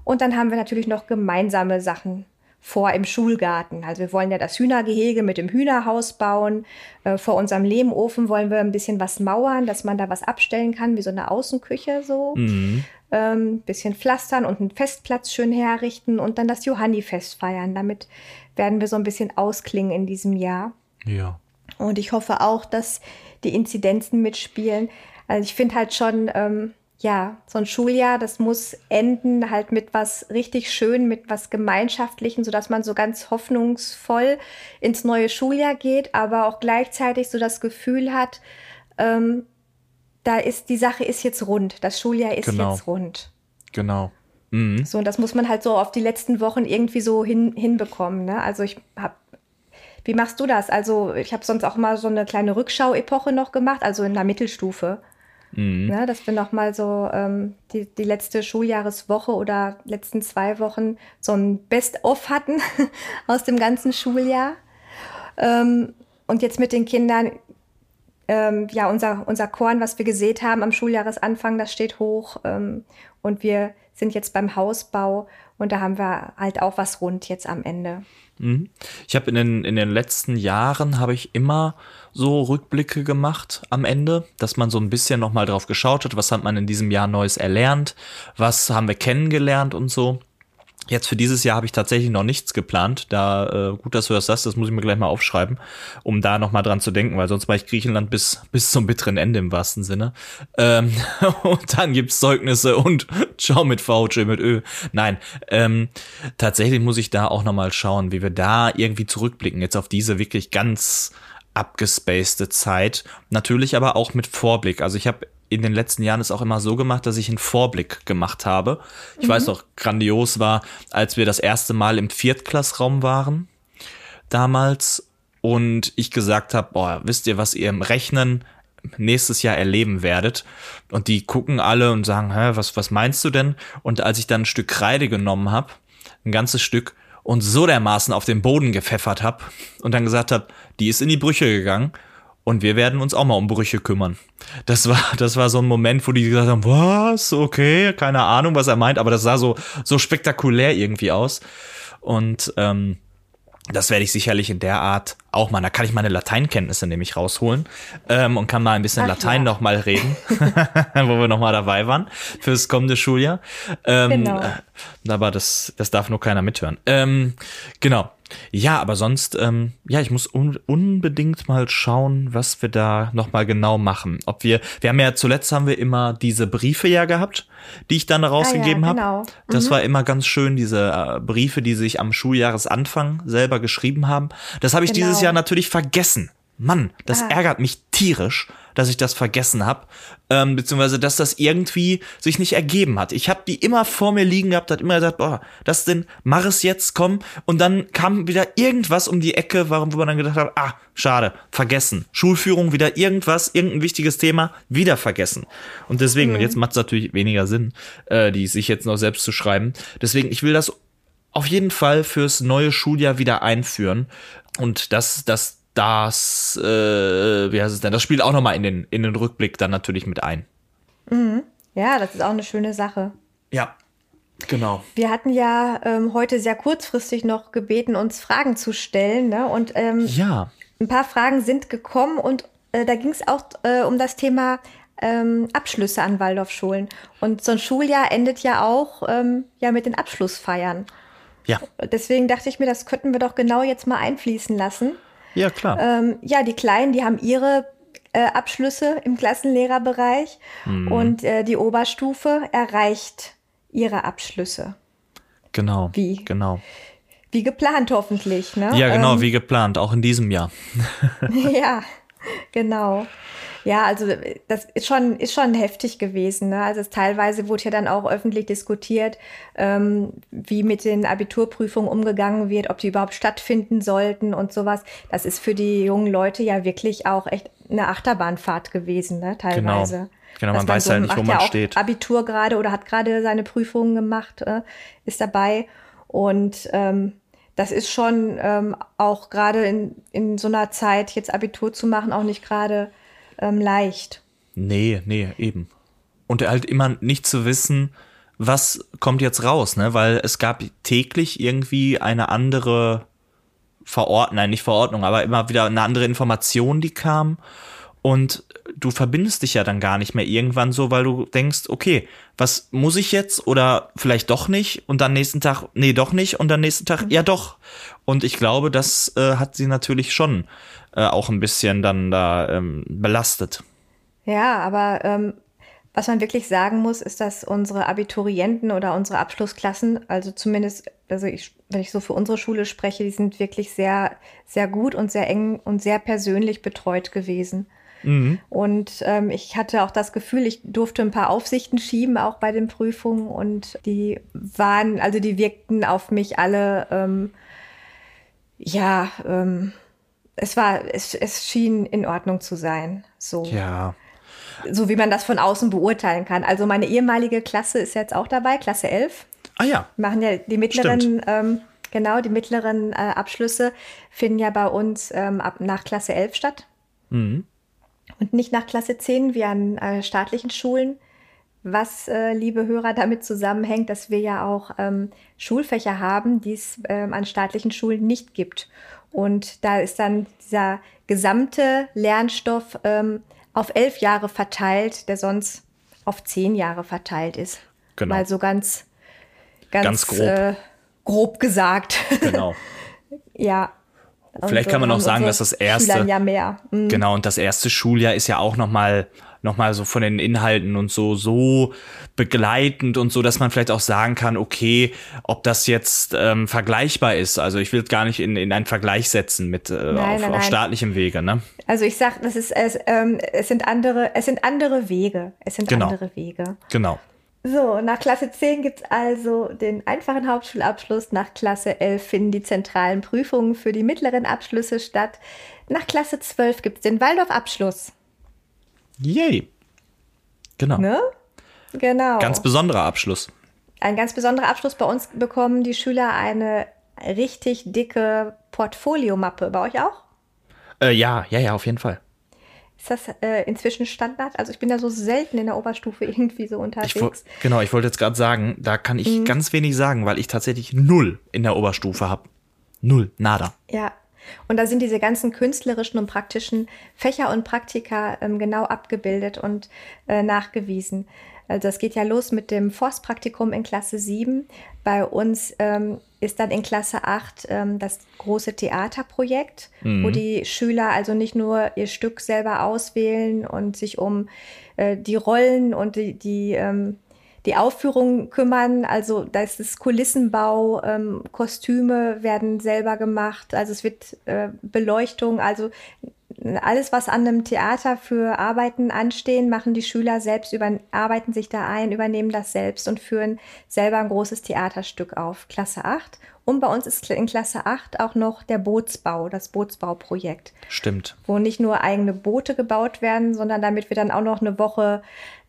Und dann haben wir natürlich noch gemeinsame Sachen vor im Schulgarten. Also wir wollen ja das Hühnergehege mit dem Hühnerhaus bauen. Äh, vor unserem Lehmofen wollen wir ein bisschen was mauern, dass man da was abstellen kann, wie so eine Außenküche so. Mhm ähm, bisschen pflastern und einen Festplatz schön herrichten und dann das Johannifest feiern. Damit werden wir so ein bisschen ausklingen in diesem Jahr. Ja. Und ich hoffe auch, dass die Inzidenzen mitspielen. Also ich finde halt schon, ähm, ja, so ein Schuljahr, das muss enden halt mit was richtig schön, mit was Gemeinschaftlichen, sodass man so ganz hoffnungsvoll ins neue Schuljahr geht, aber auch gleichzeitig so das Gefühl hat, ähm, da ist, die Sache ist jetzt rund. Das Schuljahr ist genau. jetzt rund. Genau. Mhm. So, und das muss man halt so auf die letzten Wochen irgendwie so hin, hinbekommen. Ne? Also ich habe wie machst du das? Also ich habe sonst auch mal so eine kleine Rückschau-Epoche noch gemacht, also in der Mittelstufe. Mhm. Ne, dass wir noch mal so ähm, die, die letzte Schuljahreswoche oder letzten zwei Wochen so ein Best-of hatten aus dem ganzen Schuljahr. Ähm, und jetzt mit den Kindern, ähm, ja, unser, unser Korn, was wir gesät haben am Schuljahresanfang, das steht hoch. Ähm, und wir sind jetzt beim Hausbau und da haben wir halt auch was rund jetzt am Ende. Mhm. Ich habe in den, in den letzten Jahren habe ich immer so Rückblicke gemacht am Ende, dass man so ein bisschen nochmal drauf geschaut hat, was hat man in diesem Jahr Neues erlernt, was haben wir kennengelernt und so. Jetzt für dieses Jahr habe ich tatsächlich noch nichts geplant. Da äh, gut, dass du das sagst, das muss ich mir gleich mal aufschreiben, um da noch mal dran zu denken, weil sonst war ich Griechenland bis bis zum bitteren Ende im wahrsten Sinne. Ähm, und dann gibt's Zeugnisse und ciao mit V, tschö mit Ö. Nein, ähm, tatsächlich muss ich da auch noch mal schauen, wie wir da irgendwie zurückblicken jetzt auf diese wirklich ganz abgespacede Zeit. Natürlich aber auch mit Vorblick. Also ich habe in den letzten Jahren es auch immer so gemacht, dass ich einen Vorblick gemacht habe. Ich mhm. weiß noch, grandios war, als wir das erste Mal im Viertklassraum waren, damals, und ich gesagt habe, boah, wisst ihr, was ihr im Rechnen nächstes Jahr erleben werdet. Und die gucken alle und sagen, hä, was, was meinst du denn? Und als ich dann ein Stück Kreide genommen habe, ein ganzes Stück, und so dermaßen auf den Boden gepfeffert habe und dann gesagt habe, die ist in die Brüche gegangen und wir werden uns auch mal um Brüche kümmern. Das war, das war so ein Moment, wo die gesagt haben, was? Okay, keine Ahnung, was er meint, aber das sah so, so spektakulär irgendwie aus. Und ähm, das werde ich sicherlich in der Art auch mal. Da kann ich meine Lateinkenntnisse nämlich rausholen ähm, und kann mal ein bisschen Ach, Latein ja. noch mal reden, wo wir noch mal dabei waren fürs kommende Schuljahr. Ähm, genau. Äh, aber das, das darf nur keiner mithören. Ähm, genau. Ja, aber sonst, ähm, ja, ich muss un unbedingt mal schauen, was wir da nochmal genau machen. Ob wir, wir haben ja zuletzt haben wir immer diese Briefe ja gehabt, die ich dann rausgegeben ah, ja, genau. habe. Das mhm. war immer ganz schön, diese äh, Briefe, die sich am Schuljahresanfang selber geschrieben haben. Das habe ich genau. dieses Jahr natürlich vergessen. Mann, das ah. ärgert mich tierisch, dass ich das vergessen habe, ähm, beziehungsweise dass das irgendwie sich nicht ergeben hat. Ich habe die immer vor mir liegen gehabt, hat immer gesagt, boah, das denn, mach es jetzt, komm. Und dann kam wieder irgendwas um die Ecke, warum wo man dann gedacht hat, ah, schade, vergessen. Schulführung, wieder irgendwas, irgendein wichtiges Thema, wieder vergessen. Und deswegen, mhm. und jetzt macht es natürlich weniger Sinn, äh, die sich jetzt noch selbst zu schreiben. Deswegen, ich will das auf jeden Fall fürs neue Schuljahr wieder einführen. Und das, das das, äh, wie heißt es denn, das spielt auch nochmal in den, in den Rückblick dann natürlich mit ein. Mhm. Ja, das ist auch eine schöne Sache. Ja, genau. Wir hatten ja ähm, heute sehr kurzfristig noch gebeten, uns Fragen zu stellen. Ne? Und ähm, ja. ein paar Fragen sind gekommen und äh, da ging es auch äh, um das Thema ähm, Abschlüsse an Waldorfschulen. Und so ein Schuljahr endet ja auch ähm, ja mit den Abschlussfeiern. Ja. Deswegen dachte ich mir, das könnten wir doch genau jetzt mal einfließen lassen. Ja, klar. Ähm, ja, die Kleinen, die haben ihre äh, Abschlüsse im Klassenlehrerbereich mhm. und äh, die Oberstufe erreicht ihre Abschlüsse. Genau. Wie? Genau. wie geplant hoffentlich. Ne? Ja, genau, ähm, wie geplant, auch in diesem Jahr. ja, genau. Ja, also das ist schon, ist schon heftig gewesen. Ne? Also es, teilweise wurde ja dann auch öffentlich diskutiert, ähm, wie mit den Abiturprüfungen umgegangen wird, ob die überhaupt stattfinden sollten und sowas. Das ist für die jungen Leute ja wirklich auch echt eine Achterbahnfahrt gewesen, ne? teilweise. Genau. Genau, man, man weiß so, halt nicht, wo man ja steht. Abitur gerade oder hat gerade seine Prüfungen gemacht, äh, ist dabei. Und ähm, das ist schon ähm, auch gerade in, in so einer Zeit, jetzt Abitur zu machen, auch nicht gerade ähm, leicht. Nee, nee, eben. Und halt immer nicht zu wissen, was kommt jetzt raus, ne? Weil es gab täglich irgendwie eine andere Verordnung, nein, nicht Verordnung, aber immer wieder eine andere Information, die kam. Und du verbindest dich ja dann gar nicht mehr irgendwann so, weil du denkst, okay, was muss ich jetzt oder vielleicht doch nicht und dann nächsten Tag, nee, doch nicht und dann nächsten Tag, ja doch. Und ich glaube, das äh, hat sie natürlich schon äh, auch ein bisschen dann da ähm, belastet. Ja, aber ähm, was man wirklich sagen muss, ist, dass unsere Abiturienten oder unsere Abschlussklassen, also zumindest, also ich, wenn ich so für unsere Schule spreche, die sind wirklich sehr, sehr gut und sehr eng und sehr persönlich betreut gewesen. Mhm. Und ähm, ich hatte auch das Gefühl, ich durfte ein paar Aufsichten schieben, auch bei den Prüfungen. Und die waren, also die wirkten auf mich alle, ähm, ja, ähm, es war, es, es schien in Ordnung zu sein. So. Ja. So wie man das von außen beurteilen kann. Also meine ehemalige Klasse ist jetzt auch dabei, Klasse 11. Ah ja. Machen ja die mittleren, ähm, genau, die mittleren äh, Abschlüsse finden ja bei uns ähm, ab nach Klasse 11 statt. Mhm. Und nicht nach Klasse 10 wie an äh, staatlichen Schulen. Was, äh, liebe Hörer, damit zusammenhängt, dass wir ja auch ähm, Schulfächer haben, die es ähm, an staatlichen Schulen nicht gibt. Und da ist dann dieser gesamte Lernstoff ähm, auf elf Jahre verteilt, der sonst auf zehn Jahre verteilt ist. Genau. Mal so ganz, ganz, ganz grob. Äh, grob gesagt. Genau. ja. Vielleicht kann man noch sagen, dass das erste, ja mehr. Mhm. genau, und das erste Schuljahr ist ja auch noch mal nochmal so von den Inhalten und so, so begleitend und so, dass man vielleicht auch sagen kann, okay, ob das jetzt ähm, vergleichbar ist. Also ich will es gar nicht in, in einen Vergleich setzen mit äh, nein, auf, nein, auf staatlichem Wege, ne? Also ich sag, das ist es, ähm, es sind andere, es sind andere Wege. Es sind genau. andere Wege. Genau. So, nach Klasse 10 gibt es also den einfachen Hauptschulabschluss. Nach Klasse 11 finden die zentralen Prüfungen für die mittleren Abschlüsse statt. Nach Klasse 12 gibt es den Waldorf-Abschluss. Yay. Genau. Ne? Genau. Ganz besonderer Abschluss. Ein ganz besonderer Abschluss. Bei uns bekommen die Schüler eine richtig dicke Portfoliomappe. Bei euch auch? Äh, ja, ja, ja, auf jeden Fall. Ist das äh, inzwischen Standard? Also ich bin ja so selten in der Oberstufe irgendwie so unterwegs. Ich genau, ich wollte jetzt gerade sagen, da kann ich mhm. ganz wenig sagen, weil ich tatsächlich null in der Oberstufe habe. Null, nada. Ja, und da sind diese ganzen künstlerischen und praktischen Fächer und Praktika ähm, genau abgebildet und äh, nachgewiesen. Also das geht ja los mit dem Forstpraktikum in Klasse 7. Bei uns ähm, ist dann in Klasse 8 ähm, das große Theaterprojekt, mhm. wo die Schüler also nicht nur ihr Stück selber auswählen und sich um äh, die Rollen und die, die ähm, die Aufführung kümmern. Also da ist Kulissenbau, ähm, Kostüme werden selber gemacht, also es wird äh, Beleuchtung, also alles, was an einem Theater für Arbeiten anstehen, machen die Schüler selbst, über, arbeiten sich da ein, übernehmen das selbst und führen selber ein großes Theaterstück auf. Klasse 8. Und bei uns ist in Klasse 8 auch noch der Bootsbau, das Bootsbauprojekt. Stimmt. Wo nicht nur eigene Boote gebaut werden, sondern damit wir dann auch noch eine Woche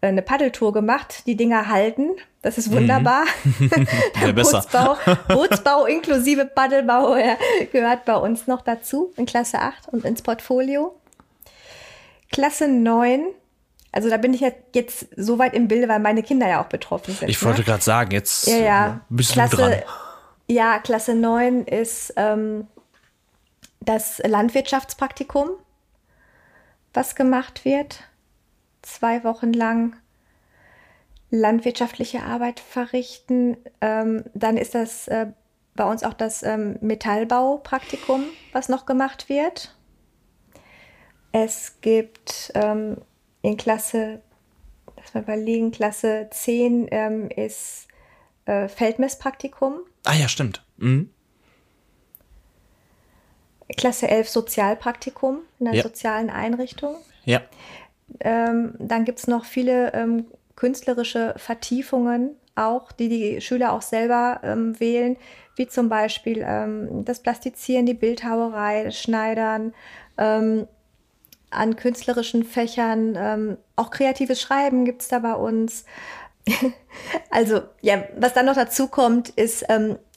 eine Paddeltour gemacht, die Dinger halten. Das ist wunderbar. Mhm. ja, Bootsbau, Bootsbau inklusive Paddelbau gehört bei uns noch dazu in Klasse 8 und ins Portfolio. Klasse 9 also da bin ich jetzt so weit im Bilde, weil meine Kinder ja auch betroffen sind. Ich wollte ne? gerade sagen, jetzt ja, ja. bist Klasse, du dran. Ja, Klasse 9 ist ähm, das Landwirtschaftspraktikum, was gemacht wird. Zwei Wochen lang landwirtschaftliche Arbeit verrichten. Ähm, dann ist das äh, bei uns auch das ähm, Metallbaupraktikum, was noch gemacht wird. Es gibt ähm, in Klasse, lass mal überlegen, Klasse 10 ähm, ist äh, Feldmesspraktikum. Ah ja, stimmt. Mhm. Klasse 11 Sozialpraktikum in einer Ja. sozialen Einrichtung. Ja. Ähm, dann gibt es noch viele ähm, künstlerische Vertiefungen auch, die die Schüler auch selber ähm, wählen, wie zum Beispiel ähm, das Plastizieren, die Bildhauerei, das Schneidern, ähm, an künstlerischen Fächern, ähm, auch kreatives Schreiben gibt es da bei uns. also, ja, was dann noch dazu kommt, ist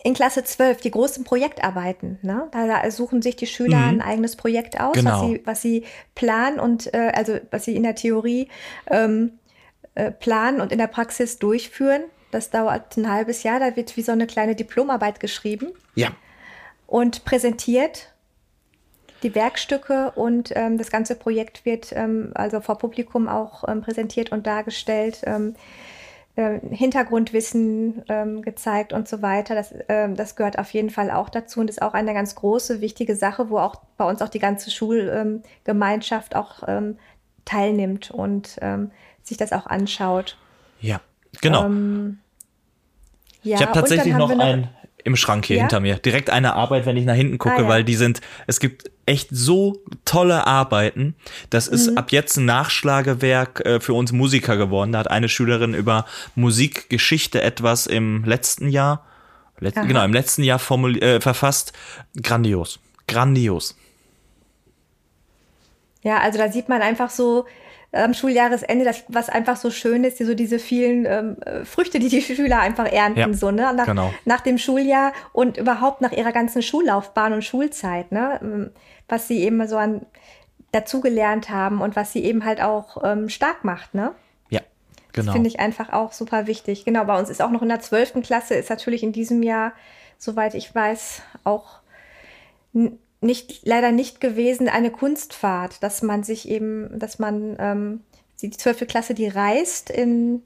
in Klasse 12 die großen Projektarbeiten. Ne? Da, suchen sich die Schüler Mhm. ein eigenes Projekt aus, Genau. was, sie, was sie planen und äh, also was sie in der Theorie ähm, äh, planen und in der Praxis durchführen. Das dauert ein halbes Jahr, da wird wie so eine kleine Diplomarbeit geschrieben Ja. und präsentiert die Werkstücke und ähm, das ganze Projekt wird ähm, also vor Publikum auch ähm, präsentiert und dargestellt, ähm, äh, Hintergrundwissen ähm, gezeigt und so weiter. Das, ähm, das gehört auf jeden Fall auch dazu und ist auch eine ganz große, wichtige Sache, wo auch bei uns auch die ganze Schulgemeinschaft auch ähm, teilnimmt und ähm, sich das auch anschaut. Ja. Genau. Ähm, ja, ich habe tatsächlich noch, wir einen im Schrank hier Ja? hinter mir. Direkt eine Arbeit, wenn ich nach hinten gucke, Ah, ja. weil die sind, es gibt echt so tolle Arbeiten. Das ist Mhm. ab jetzt ein Nachschlagewerk äh, für uns Musiker geworden. Da hat eine Schülerin über Musikgeschichte etwas im letzten Jahr, let, genau, im letzten Jahr formul äh, verfasst. Grandios. Grandios. Ja, also da sieht man einfach so am Schuljahresende, das, was einfach so schön ist, so diese vielen ähm, äh, Früchte, die die Schüler einfach ernten, Ja, so, ne? Nach, genau. nach dem Schuljahr und überhaupt nach ihrer ganzen Schullaufbahn und Schulzeit, ne? Ähm, Was sie eben so an dazugelernt haben und was sie eben halt auch ähm, stark macht, ne? Ja, genau. Finde ich einfach auch super wichtig. Genau, bei uns ist auch noch in der 12. Klasse, ist natürlich in diesem Jahr, soweit ich weiß, auch nicht, leider nicht gewesen, eine Kunstfahrt, dass man sich eben, dass man ähm, die 12. Klasse, die reist in,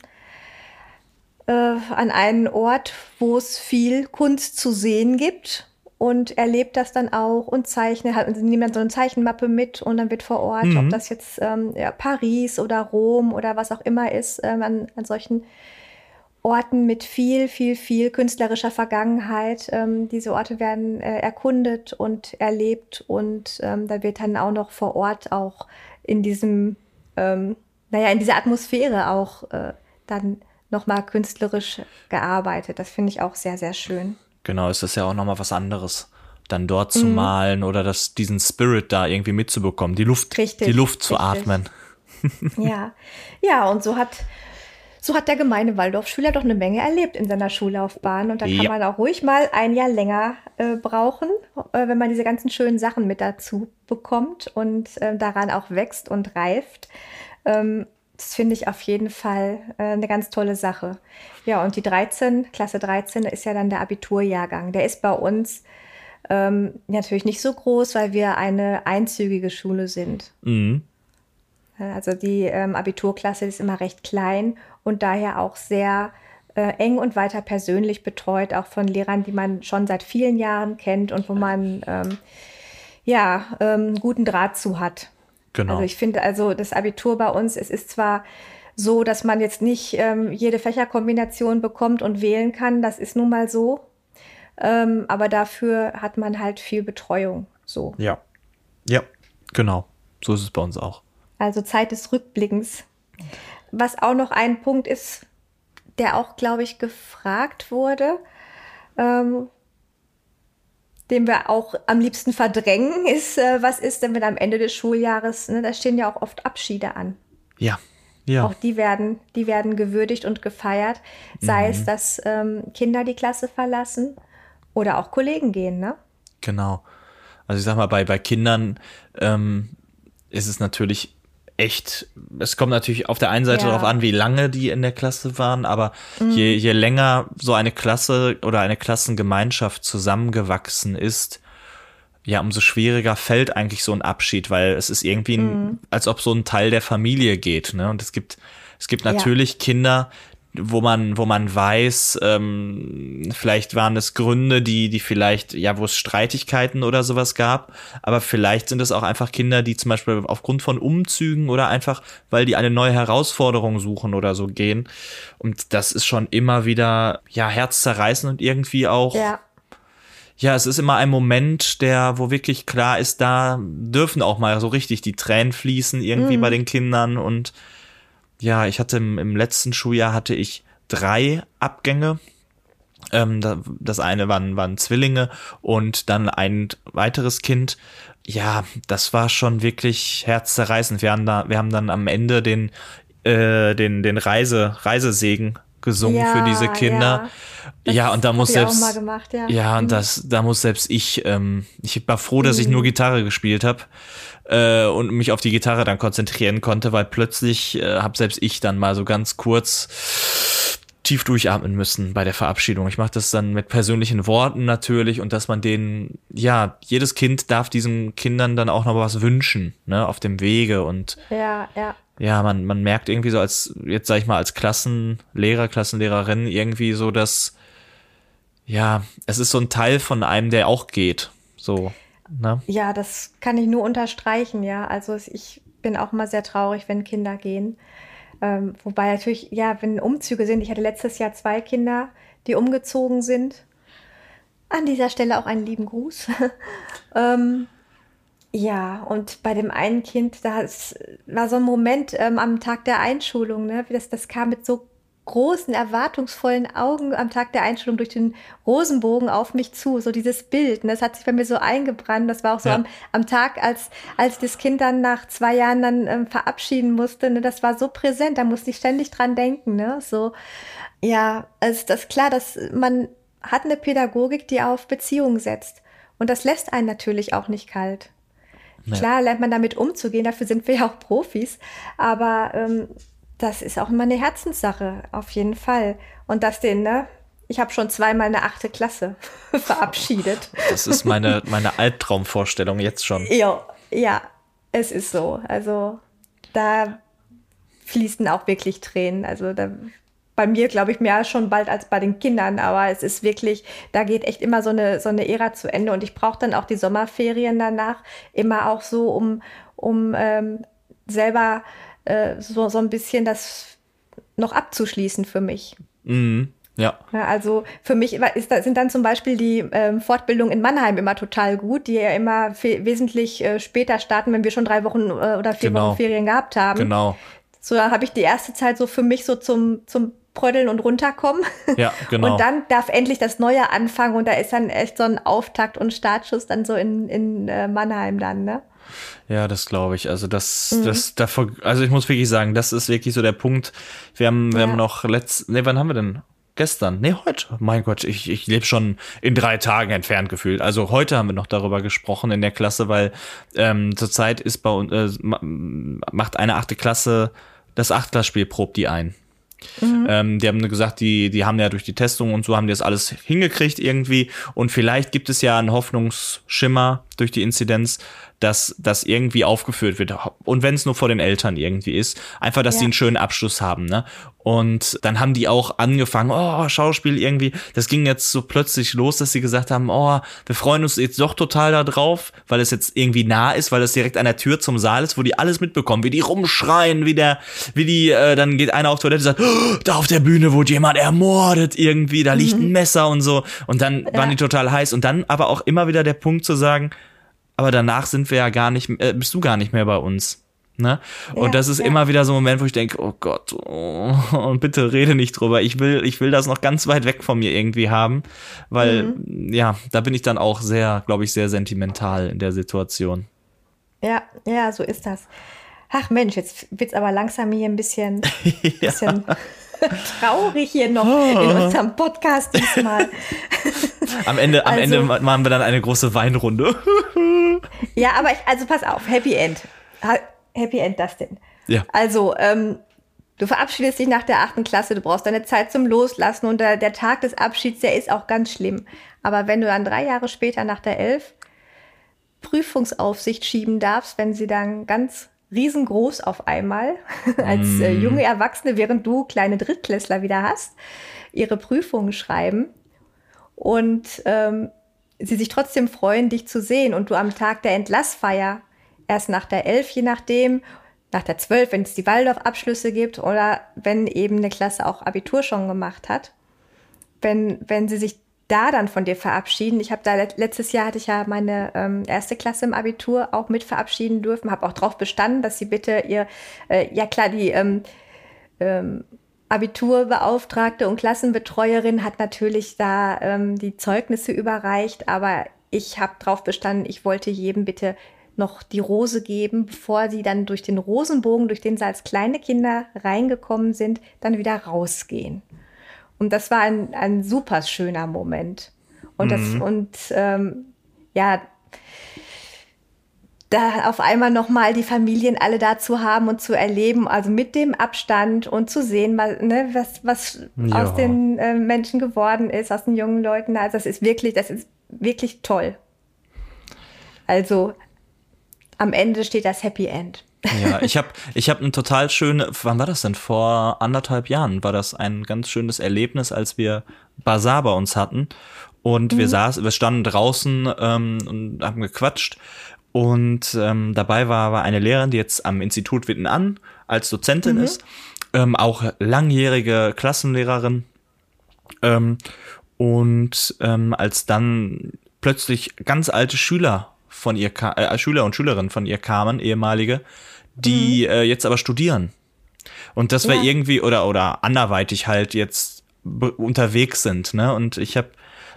äh, an einen Ort, wo es viel Kunst zu sehen gibt und erlebt das dann auch und zeichnet, halt, sie nehmen dann so eine Zeichenmappe mit und dann wird vor Ort, Mhm. ob das jetzt ähm, ja, Paris oder Rom oder was auch immer ist, ähm, an, an solchen Orten mit viel, viel, viel künstlerischer Vergangenheit. Ähm, diese Orte werden äh, erkundet und erlebt und ähm, da wird dann auch noch vor Ort auch in diesem, ähm, naja, in dieser Atmosphäre auch äh, dann nochmal künstlerisch gearbeitet. Das finde ich auch sehr, sehr schön. Genau, es ist ja auch nochmal was anderes, dann dort Mhm. zu malen oder das, diesen Spirit da irgendwie mitzubekommen, die Luft, Richtig, die Luft zu richtig. atmen. Ja, ja, und so hat, so hat der gemeine Waldorfschüler doch eine Menge erlebt in seiner Schullaufbahn. Und da kann Ja. man auch ruhig mal ein Jahr länger äh, brauchen, äh, wenn man diese ganzen schönen Sachen mit dazu bekommt und äh, daran auch wächst und reift. Ähm, das finde ich auf jeden Fall äh, eine ganz tolle Sache. Ja, und die 13, Klasse 13 ist ja dann der Abiturjahrgang. Der ist bei uns ähm, natürlich nicht so groß, weil wir eine einzügige Schule sind. Mhm. Also die ähm, Abiturklasse ist immer recht klein und daher auch sehr äh, eng und weiter persönlich betreut, auch von Lehrern, die man schon seit vielen Jahren kennt und wo man ähm, ja ähm, guten Draht zu hat. Genau. Also ich finde also das Abitur bei uns, es ist zwar so, dass man jetzt nicht ähm, jede Fächerkombination bekommt und wählen kann, das ist nun mal so, ähm, aber dafür hat man halt viel Betreuung. So. ja. Ja, genau. So ist es bei uns auch. Also Zeit des Rückblickens. Was auch noch ein Punkt ist, der auch, glaube ich, gefragt wurde, ähm, den wir auch am liebsten verdrängen, ist, äh, was ist denn, wenn am Ende des Schuljahres, ne, da stehen ja auch oft Abschiede an. Ja. Ja. Auch die werden, die werden gewürdigt und gefeiert, sei es, dass ähm, Kinder die Klasse verlassen oder auch Kollegen gehen, ne? Genau. Also ich sag mal, bei, bei Kindern ähm, ist es natürlich echt, es kommt natürlich auf der einen Seite Ja. darauf an, wie lange die in der Klasse waren, aber je, je länger so eine Klasse oder eine Klassengemeinschaft zusammengewachsen ist, ja, umso schwieriger fällt eigentlich so ein Abschied, weil es ist irgendwie, ein, als ob so ein Teil der Familie geht, ne? Und es gibt, es gibt Ja. natürlich Kinder, wo man, wo man weiß, ähm, vielleicht waren es Gründe, die, die vielleicht, ja, wo es Streitigkeiten oder sowas gab, aber vielleicht sind es auch einfach Kinder, die zum Beispiel aufgrund von Umzügen oder einfach, weil die eine neue Herausforderung suchen oder so gehen. Und das ist schon immer wieder, ja, herzzerreißend und irgendwie auch, Ja. ja, es ist immer ein Moment, der, wo wirklich klar ist, da dürfen auch mal so richtig die Tränen fließen irgendwie mm. bei den Kindern und ja, ich hatte im, im letzten Schuljahr hatte ich drei Abgänge. Ähm, das eine waren, waren Zwillinge und dann ein weiteres Kind. Ja, das war schon wirklich herzzerreißend. Wir haben da, wir haben dann am Ende den, äh, den, den Reise, Reisesegen gesungen ja, für diese Kinder. Ja, ja und da muss selbst gemacht, ja. ja. und mhm. das da muss selbst ich ähm, ich war froh, dass mhm. ich nur Gitarre gespielt habe äh, und mich auf die Gitarre dann konzentrieren konnte, weil plötzlich äh, habe selbst ich dann mal so ganz kurz tief durchatmen müssen bei der Verabschiedung. Ich mache das dann mit persönlichen Worten natürlich und dass man denen, ja, jedes Kind darf diesen Kindern dann auch noch was wünschen, ne, auf dem Wege und ja, ja. Ja, man, man merkt irgendwie so als, jetzt sag ich mal, als Klassenlehrer, Klassenlehrerin irgendwie so, dass, ja, es ist so ein Teil von einem, der auch geht. So. Ne? Ja, das kann ich nur unterstreichen, ja. Also ich bin auch immer sehr traurig, wenn Kinder gehen. Ähm, wobei natürlich, ja, wenn Umzüge sind, ich hatte letztes Jahr zwei Kinder, die umgezogen sind. An dieser Stelle auch einen lieben Gruß. ähm, ja, und bei dem einen Kind, da war so ein Moment ähm, am Tag der Einschulung, ne? Das, das kam mit so großen, erwartungsvollen Augen am Tag der Einstellung durch den Rosenbogen auf mich zu. So dieses Bild. Und ne? das hat sich bei mir so eingebrannt. Das war auch so ja. am, am Tag, als, als das Kind dann nach zwei Jahren dann ähm, verabschieden musste. Ne? Das war so präsent. Da musste ich ständig dran denken. Ne? So, ja, also das ist klar, dass man hat eine Pädagogik, die auf Beziehungen setzt. Und das lässt einen natürlich auch nicht kalt. Ja. Klar lernt man damit umzugehen, dafür sind wir ja auch Profis. Aber ähm, das ist auch immer eine Herzenssache, auf jeden Fall. Und das den, ne? Ich habe schon zweimal eine achte Klasse verabschiedet. Das ist meine, meine Albtraumvorstellung jetzt schon. Ja, ja, es ist so. Also da fließen auch wirklich Tränen. Also da, bei mir glaube ich mehr schon bald als bei den Kindern, aber es ist wirklich, da geht echt immer so eine, so eine Ära zu Ende und ich brauche dann auch die Sommerferien danach immer auch so, um, um ähm, selber äh, so, so ein bisschen das noch abzuschließen für mich. Mhm. Ja. ja. Also für mich ist, sind dann zum Beispiel die ähm, Fortbildungen in Mannheim immer total gut, die ja immer wesentlich äh, später starten, wenn wir schon drei Wochen äh, oder vier genau. Wochen Ferien gehabt haben. Genau. So, da habe ich die erste Zeit so für mich so zum, zum Prödeln und runterkommen. Ja, genau. Und dann darf endlich das Neue anfangen und da ist dann echt so ein Auftakt und Startschuss dann so in, in äh, Mannheim dann, ne? Ja, das glaube ich. Also das, mhm. das davor, also ich muss wirklich sagen, das ist wirklich so der Punkt. Wir haben, wir ja. haben noch letzt, nee, wann haben wir denn? Gestern, nee, heute. Mein Gott, ich, ich lebe schon in drei Tagen entfernt gefühlt. Also heute haben wir noch darüber gesprochen in der Klasse, weil ähm, zurzeit ist bei uns, äh, macht eine achte Klasse das Achtklassspiel, probt die ein. Mhm. Ähm, die haben gesagt, die, die haben ja durch die Testung und so haben die das alles hingekriegt irgendwie. Und vielleicht gibt es ja einen Hoffnungsschimmer durch die Inzidenz, dass das irgendwie aufgeführt wird. Und wenn es nur vor den Eltern irgendwie ist, einfach, dass ja. die einen schönen Abschluss haben. Ne? Und dann haben die auch angefangen, oh, Schauspiel irgendwie. Das ging jetzt so plötzlich los, dass sie gesagt haben, oh, wir freuen uns jetzt doch total da drauf, weil es jetzt irgendwie nah ist, weil es direkt an der Tür zum Saal ist, wo die alles mitbekommen, wie die rumschreien, wie der, wie die, äh, dann geht einer auf Toilette und sagt, oh, da auf der Bühne wurde jemand ermordet irgendwie, da liegt mhm. ein Messer und so. Und dann ja. waren die total heiß. Und dann aber auch immer wieder der Punkt zu sagen, aber danach sind wir ja gar nicht, äh, bist du gar nicht mehr bei uns. Ne? Ja, und das ist ja. immer wieder so ein Moment, wo ich denke, oh Gott, oh, und bitte rede nicht drüber. Ich will, ich will das noch ganz weit weg von mir irgendwie haben, weil mhm. ja, da bin ich dann auch sehr, glaube ich, sehr sentimental in der Situation. Ja, ja, so ist das. Ach Mensch, jetzt wird's aber langsam hier ein bisschen, ja. bisschen traurig hier noch in unserem Podcast diesmal. Am Ende, am also, Ende machen wir dann eine große Weinrunde. ja, aber ich, also pass auf, Happy End. Happy End das denn? Ja. Also, ähm, du verabschiedest dich nach der achten Klasse, du brauchst deine Zeit zum Loslassen und der, der Tag des Abschieds, der ist auch ganz schlimm. Aber wenn du dann drei Jahre später nach der elf Prüfungsaufsicht schieben darfst, wenn sie dann ganz riesengroß auf einmal als äh, mm. junge Erwachsene, während du kleine Drittklässler wieder hast, ihre Prüfungen schreiben und ähm, sie sich trotzdem freuen, dich zu sehen und du am Tag der Entlassfeier erst nach der elf, je nachdem, nach der zwölf, wenn es die Waldorf-Abschlüsse gibt oder wenn eben eine Klasse auch Abitur schon gemacht hat, wenn, wenn sie sich da dann von dir verabschieden. Ich habe da letztes Jahr hatte ich ja meine ähm, erste Klasse im Abitur auch mit verabschieden dürfen, habe auch darauf bestanden, dass sie bitte ihr, äh, ja klar, die ähm, ähm, Abiturbeauftragte und Klassenbetreuerin hat natürlich da ähm, die Zeugnisse überreicht, aber ich habe darauf bestanden, ich wollte jedem bitte noch die Rose geben, bevor sie dann durch den Rosenbogen, durch den sie als kleine Kinder reingekommen sind, dann wieder rausgehen. Und das war ein, ein super schöner Moment. Und mhm. das, und ähm, ja, da auf einmal nochmal die Familien alle dazu haben und zu erleben, also mit dem Abstand und zu sehen, ne, was, was ja. aus den äh, Menschen geworden ist, aus den jungen Leuten. Also das ist wirklich, das ist wirklich toll. Also am Ende steht das Happy End. Ja, ich habe ich hab ein total schöne, wann war das denn? Vor anderthalb Jahren war das ein ganz schönes Erlebnis, als wir Bazar bei uns hatten. Und mhm. wir saßen, wir standen draußen ähm, und haben gequatscht. Und ähm, dabei war, war eine Lehrerin, die jetzt am Institut Witten an als Dozentin mhm. ist, ähm, auch langjährige Klassenlehrerin. Ähm, und ähm, als dann plötzlich ganz alte Schüler von ihr, äh, Schüler und Schülerinnen von ihr kamen, ehemalige, die mhm. äh, jetzt aber studieren. Und das ja. wir irgendwie oder oder anderweitig halt jetzt unterwegs sind, ne? Und ich habe,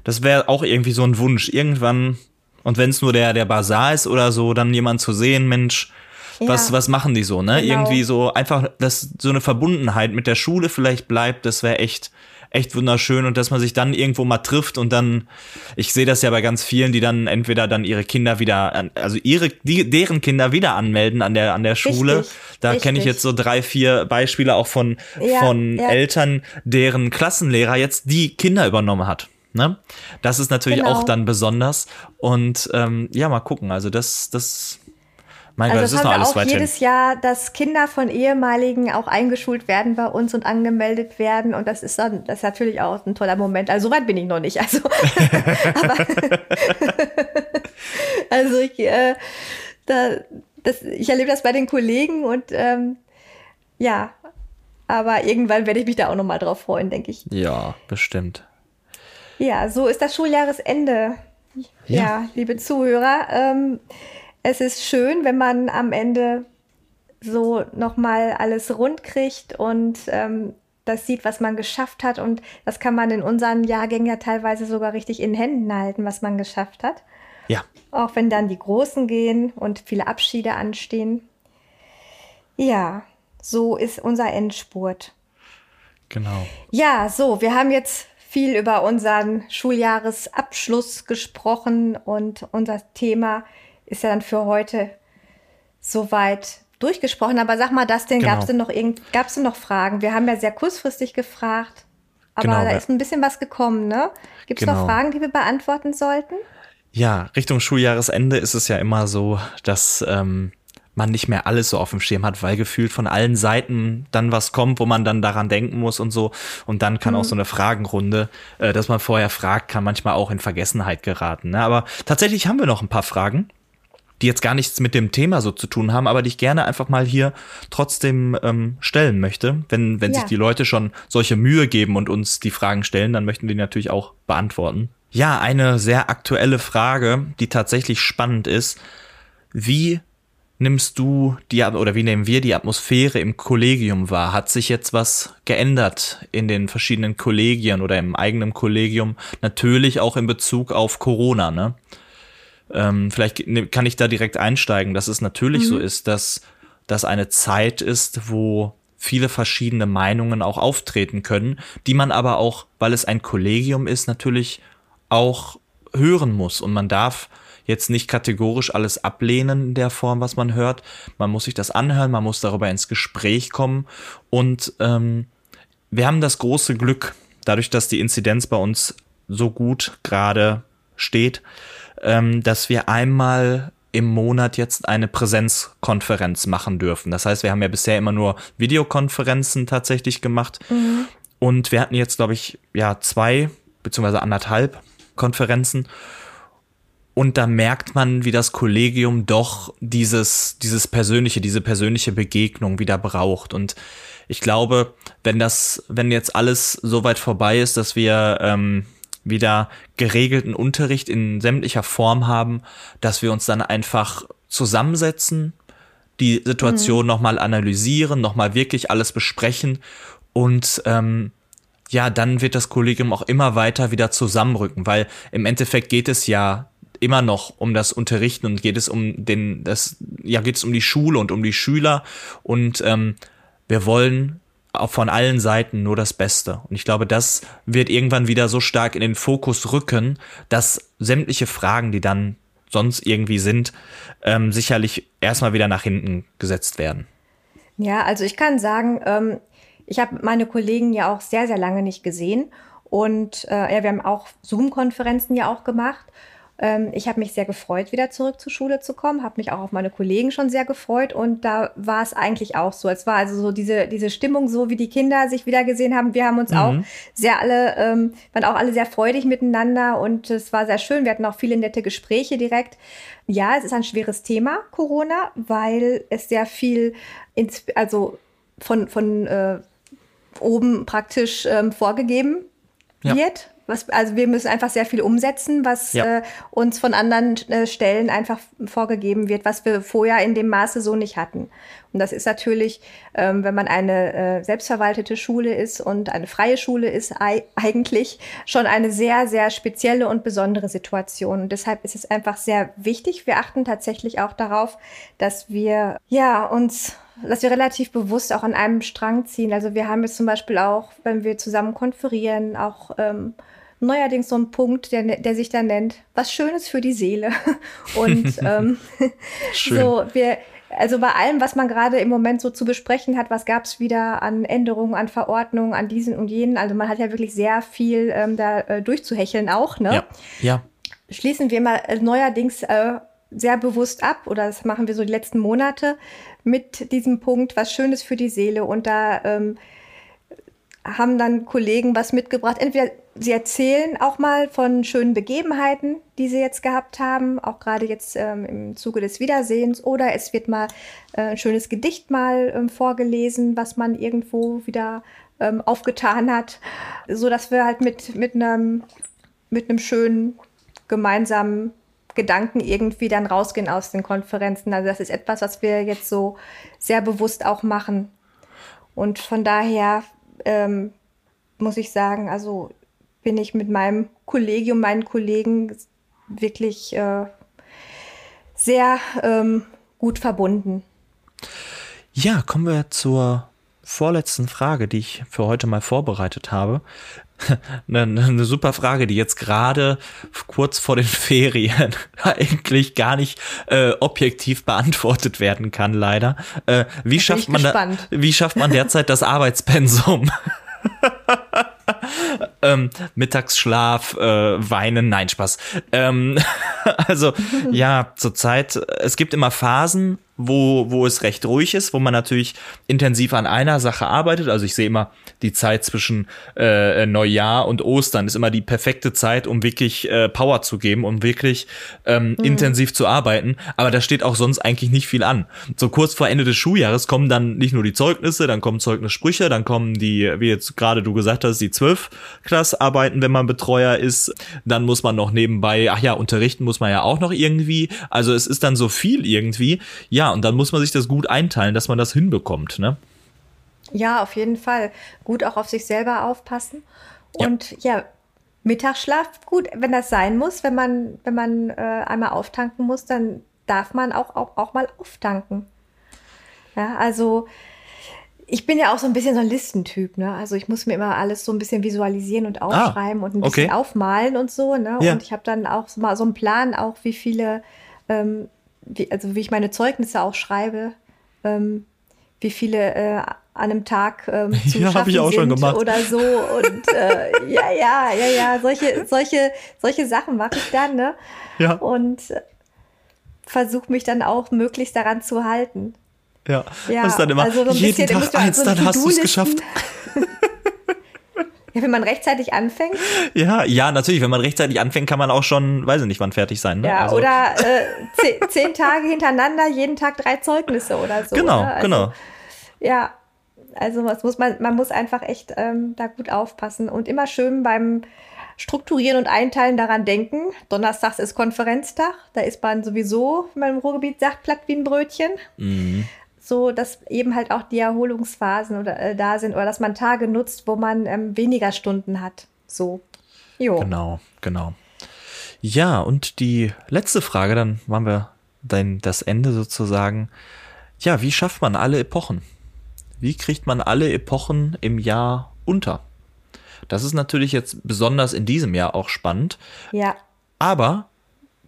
das wäre auch irgendwie so ein Wunsch, irgendwann und wenn es nur der der Bazar ist oder so, dann jemand zu sehen, Mensch, ja. was was machen die so, ne? Genau. Irgendwie so einfach, dass so eine Verbundenheit mit der Schule vielleicht bleibt, das wäre echt echt wunderschön und dass man sich dann irgendwo mal trifft und dann, ich sehe das ja bei ganz vielen, die dann entweder dann ihre Kinder wieder, also ihre, die, deren Kinder wieder anmelden an der, an der Schule. Richtig, da kenne ich jetzt so drei, vier Beispiele auch von, ja, von ja. Eltern, deren Klassenlehrer jetzt die Kinder übernommen hat. Ne? Das ist natürlich genau. auch dann besonders. Und ähm, ja, mal gucken. Also das, das mein also Gott, das, das ist noch alles auch weiterhin. jedes Jahr, dass Kinder von ehemaligen auch eingeschult werden bei uns und angemeldet werden. Und das ist dann, das ist natürlich auch ein toller Moment. Also so weit bin ich noch nicht. Also, also ich, äh, da, das, ich erlebe das bei den Kollegen und ähm, ja, aber irgendwann werde ich mich da auch noch mal drauf freuen, denke ich. Ja, bestimmt. Ja, so ist das Schuljahresende. Ja, ja liebe Zuhörer. Ähm, es ist schön, wenn man am Ende so nochmal alles rund kriegt und ähm, das sieht, was man geschafft hat. Und das kann man in unseren Jahrgängen ja teilweise sogar richtig in Händen halten, was man geschafft hat. Ja. Auch wenn dann die Großen gehen und viele Abschiede anstehen. Ja, so ist unser Endspurt. Genau. Ja, so, wir haben jetzt viel über unseren Schuljahresabschluss gesprochen und unser Thema ist ja dann für heute soweit durchgesprochen. Aber sag mal, das denn, genau. gab es denn noch irgend, gab es denn noch Fragen? Wir haben ja sehr kurzfristig gefragt, aber genau, da ist ein bisschen was gekommen, ne? Gibt es genau. noch Fragen, die wir beantworten sollten? Ja, Richtung Schuljahresende ist es ja immer so, dass ähm, man nicht mehr alles so auf dem Schirm hat, weil gefühlt von allen Seiten dann was kommt, wo man dann daran denken muss und so. Und dann kann mhm. auch so eine Fragenrunde, äh, dass man vorher fragt, kann manchmal auch in Vergessenheit geraten. Ne? Aber tatsächlich haben wir noch ein paar Fragen die jetzt gar nichts mit dem Thema so zu tun haben, aber die ich gerne einfach mal hier trotzdem ähm, stellen möchte. Wenn, wenn ja. sich die Leute schon solche Mühe geben und uns die Fragen stellen, dann möchten wir die natürlich auch beantworten. Ja, eine sehr aktuelle Frage, die tatsächlich spannend ist. Wie nimmst du die oder wie nehmen wir die Atmosphäre im Kollegium wahr? Hat sich jetzt was geändert in den verschiedenen Kollegien oder im eigenen Kollegium? Natürlich auch in Bezug auf Corona, ne? Ähm, vielleicht ne, kann ich da direkt einsteigen, dass es natürlich mhm. so ist, dass das eine Zeit ist, wo viele verschiedene Meinungen auch auftreten können, die man aber auch, weil es ein Kollegium ist, natürlich auch hören muss. Und man darf jetzt nicht kategorisch alles ablehnen in der Form, was man hört. Man muss sich das anhören, man muss darüber ins Gespräch kommen. Und ähm, wir haben das große Glück, dadurch, dass die Inzidenz bei uns so gut gerade steht, ähm, dass wir einmal im Monat jetzt eine Präsenzkonferenz machen dürfen. Das heißt, wir haben ja bisher immer nur Videokonferenzen tatsächlich gemacht. Mhm. Und wir hatten jetzt, glaube ich, ja, zwei beziehungsweise anderthalb Konferenzen. Und da merkt man, wie das Kollegium doch dieses, dieses persönliche, diese persönliche Begegnung wieder braucht. Und ich glaube, wenn das, wenn jetzt alles so weit vorbei ist, dass wir ähm, wieder geregelten Unterricht in sämtlicher Form haben, dass wir uns dann einfach zusammensetzen, die Situation mhm. nochmal analysieren, nochmal wirklich alles besprechen und ähm, ja, dann wird das Kollegium auch immer weiter wieder zusammenrücken, weil im Endeffekt geht es ja immer noch um das Unterrichten und geht es um den, das, ja, geht es um die Schule und um die Schüler und ähm, wir wollen von allen Seiten nur das Beste. Und ich glaube, das wird irgendwann wieder so stark in den Fokus rücken, dass sämtliche Fragen, die dann sonst irgendwie sind, ähm, sicherlich erstmal wieder nach hinten gesetzt werden. Ja, also ich kann sagen, ähm, ich habe meine Kollegen ja auch sehr, sehr lange nicht gesehen. Und äh, ja, wir haben auch Zoom-Konferenzen ja auch gemacht. Ähm, ich habe mich sehr gefreut, wieder zurück zur Schule zu kommen, habe mich auch auf meine Kollegen schon sehr gefreut und da war es eigentlich auch so. Es war also so diese, diese Stimmung, so wie die Kinder sich wieder gesehen haben. Wir haben uns mhm. auch sehr alle, ähm, waren auch alle sehr freudig miteinander und es war sehr schön. Wir hatten auch viele nette Gespräche direkt. Ja, es ist ein schweres Thema, Corona, weil es sehr viel, ins, also von, von äh, oben praktisch ähm, vorgegeben ja. wird. Was, also wir müssen einfach sehr viel umsetzen, was ja. äh, uns von anderen äh, Stellen einfach vorgegeben wird, was wir vorher in dem Maße so nicht hatten. Und das ist natürlich, ähm, wenn man eine äh, selbstverwaltete Schule ist und eine freie Schule ist, eigentlich schon eine sehr, sehr spezielle und besondere Situation. Und deshalb ist es einfach sehr wichtig. Wir achten tatsächlich auch darauf, dass wir ja uns dass wir relativ bewusst auch an einem Strang ziehen. Also wir haben jetzt zum Beispiel auch, wenn wir zusammen konferieren, auch ähm, neuerdings so einen Punkt, der, der sich da nennt, was Schönes für die Seele. Und ähm, so, wir, also bei allem, was man gerade im Moment so zu besprechen hat, was gab es wieder an Änderungen, an Verordnungen, an diesen und jenen. Also man hat ja wirklich sehr viel ähm, da äh, durchzuhecheln auch, ne? Ja. ja. Schließen wir mal äh, neuerdings äh, sehr bewusst ab, oder das machen wir so die letzten Monate, mit diesem Punkt, was Schönes für die Seele. Und da ähm, haben dann Kollegen was mitgebracht. Entweder sie erzählen auch mal von schönen Begebenheiten, die sie jetzt gehabt haben, auch gerade jetzt ähm, im Zuge des Wiedersehens, oder es wird mal äh, ein schönes Gedicht mal ähm, vorgelesen, was man irgendwo wieder ähm, aufgetan hat, so dass wir halt mit mit einem mit einem schönen gemeinsamen Gedanken irgendwie dann rausgehen aus den Konferenzen. Also das ist etwas, was wir jetzt so sehr bewusst auch machen. Und von daher ähm, muss ich sagen, also bin ich mit meinem Kollegium, meinen Kollegen wirklich äh, sehr ähm, gut verbunden. Ja, kommen wir zur vorletzten Frage, die ich für heute mal vorbereitet habe eine, eine super Frage, die jetzt gerade kurz vor den Ferien eigentlich gar nicht äh, objektiv beantwortet werden kann, leider. Äh, wie, schafft man da, wie schafft man derzeit das Arbeitspensum? ähm, Mittagsschlaf, äh, Weinen, nein, Spaß. Ähm, also ja, zurzeit, es gibt immer Phasen, wo, wo es recht ruhig ist, wo man natürlich intensiv an einer Sache arbeitet. Also ich sehe immer, die Zeit zwischen äh, Neujahr und Ostern ist immer die perfekte Zeit, um wirklich äh, Power zu geben, um wirklich ähm, mhm. intensiv zu arbeiten. Aber da steht auch sonst eigentlich nicht viel an. So kurz vor Ende des Schuljahres kommen dann nicht nur die Zeugnisse, dann kommen Zeugnissprüche, dann kommen die, wie jetzt gerade du gesagt hast, die zwölf Klassarbeiten, wenn man Betreuer ist. Dann muss man noch nebenbei, ach ja, unterrichten muss man ja auch noch irgendwie. Also es ist dann so viel irgendwie. Ja, und dann muss man sich das gut einteilen, dass man das hinbekommt, ne? Ja, auf jeden Fall. Gut auch auf sich selber aufpassen. Und ja, ja Mittagsschlaf, gut, wenn das sein muss, wenn man, wenn man äh, einmal auftanken muss, dann darf man auch, auch, auch mal auftanken. Ja, also ich bin ja auch so ein bisschen so ein Listentyp, ne? Also ich muss mir immer alles so ein bisschen visualisieren und ah, aufschreiben ah, und ein bisschen okay. aufmalen und so, ne? Ja. Und ich habe dann auch so mal so einen Plan, auch wie viele ähm, wie, also wie ich meine Zeugnisse auch schreibe, ähm, wie viele äh, an einem Tag ähm, zu ja, schaffen ich auch schon gemacht. oder so. Und äh, ja ja ja ja solche solche solche Sachen mache ich dann ne? Ja. und äh, versuche mich dann auch möglichst daran zu halten. Ja, ja das ist dann immer? also so jeden Tag eins so dann hast du es geschafft Ja, wenn man rechtzeitig anfängt. Ja, ja, natürlich. Wenn man rechtzeitig anfängt, kann man auch schon, weiß ich nicht, wann fertig sein. Ne? Ja, also. oder äh, zehn, zehn, Tage hintereinander, jeden Tag drei Zeugnisse oder so. Genau, also, genau. Ja, also was muss man, man muss einfach echt ähm, da gut aufpassen und immer schön beim strukturieren und einteilen, daran denken. Donnerstags ist Konferenztag, da ist man sowieso, wenn man im Ruhrgebiet sagt, platt wie ein Brötchen. Mhm. So, dass eben halt auch die Erholungsphasen oder, äh, da sind oder dass man Tage nutzt, wo man ähm, weniger Stunden hat. So. Jo. Genau, genau. Ja, und die letzte Frage, dann machen wir dann das Ende sozusagen. Ja, wie schafft man alle Epochen? Wie kriegt man alle Epochen im Jahr unter? Das ist natürlich jetzt besonders in diesem Jahr auch spannend. Ja. Aber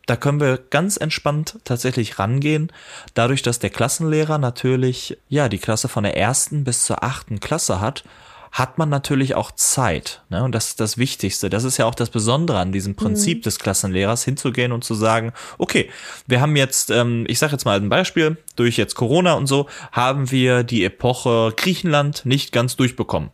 da können wir ganz entspannt tatsächlich rangehen, dadurch, dass der Klassenlehrer natürlich, ja, die Klasse von der ersten bis zur achten Klasse hat hat man natürlich auch Zeit. Ne? Und das ist das Wichtigste. Das ist ja auch das Besondere an diesem Prinzip mhm. des Klassenlehrers, hinzugehen und zu sagen, okay, wir haben jetzt, ähm, ich sage jetzt mal ein Beispiel, durch jetzt Corona und so, haben wir die Epoche Griechenland nicht ganz durchbekommen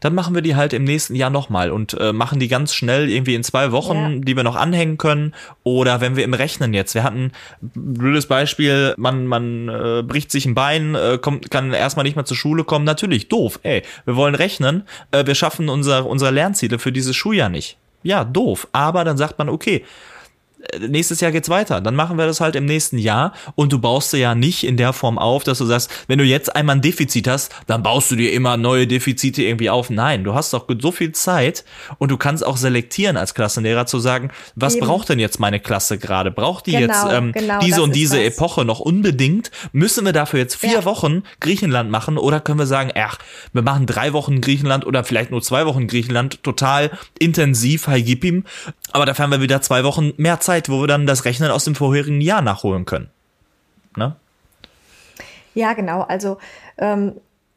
dann machen wir die halt im nächsten Jahr nochmal und äh, machen die ganz schnell irgendwie in zwei Wochen, ja. die wir noch anhängen können. Oder wenn wir im Rechnen jetzt, wir hatten blödes Beispiel, man, man äh, bricht sich ein Bein, äh, kommt, kann erstmal nicht mehr zur Schule kommen. Natürlich, doof, ey, wir wollen rechnen, äh, wir schaffen unser, unsere Lernziele für dieses Schuljahr nicht. Ja, doof. Aber dann sagt man, okay, nächstes Jahr geht's weiter. Dann machen wir das halt im nächsten Jahr und du baust dir ja nicht in der Form auf, dass du sagst, wenn du jetzt einmal ein Defizit hast, dann baust du dir immer neue Defizite irgendwie auf. Nein, du hast doch so viel Zeit und du kannst auch selektieren als Klassenlehrer zu sagen, was Eben. braucht denn jetzt meine Klasse gerade? Braucht die genau, jetzt ähm, genau, diese und diese das. Epoche noch unbedingt? Müssen wir dafür jetzt vier ja. Wochen Griechenland machen oder können wir sagen, ach, wir machen drei Wochen Griechenland oder vielleicht nur zwei Wochen Griechenland total intensiv, Haigipim, aber dafür haben wir wieder zwei Wochen mehr Zeit Zeit, wo wir dann das Rechnen aus dem vorherigen Jahr nachholen können. Ne? Ja, genau. Also ähm,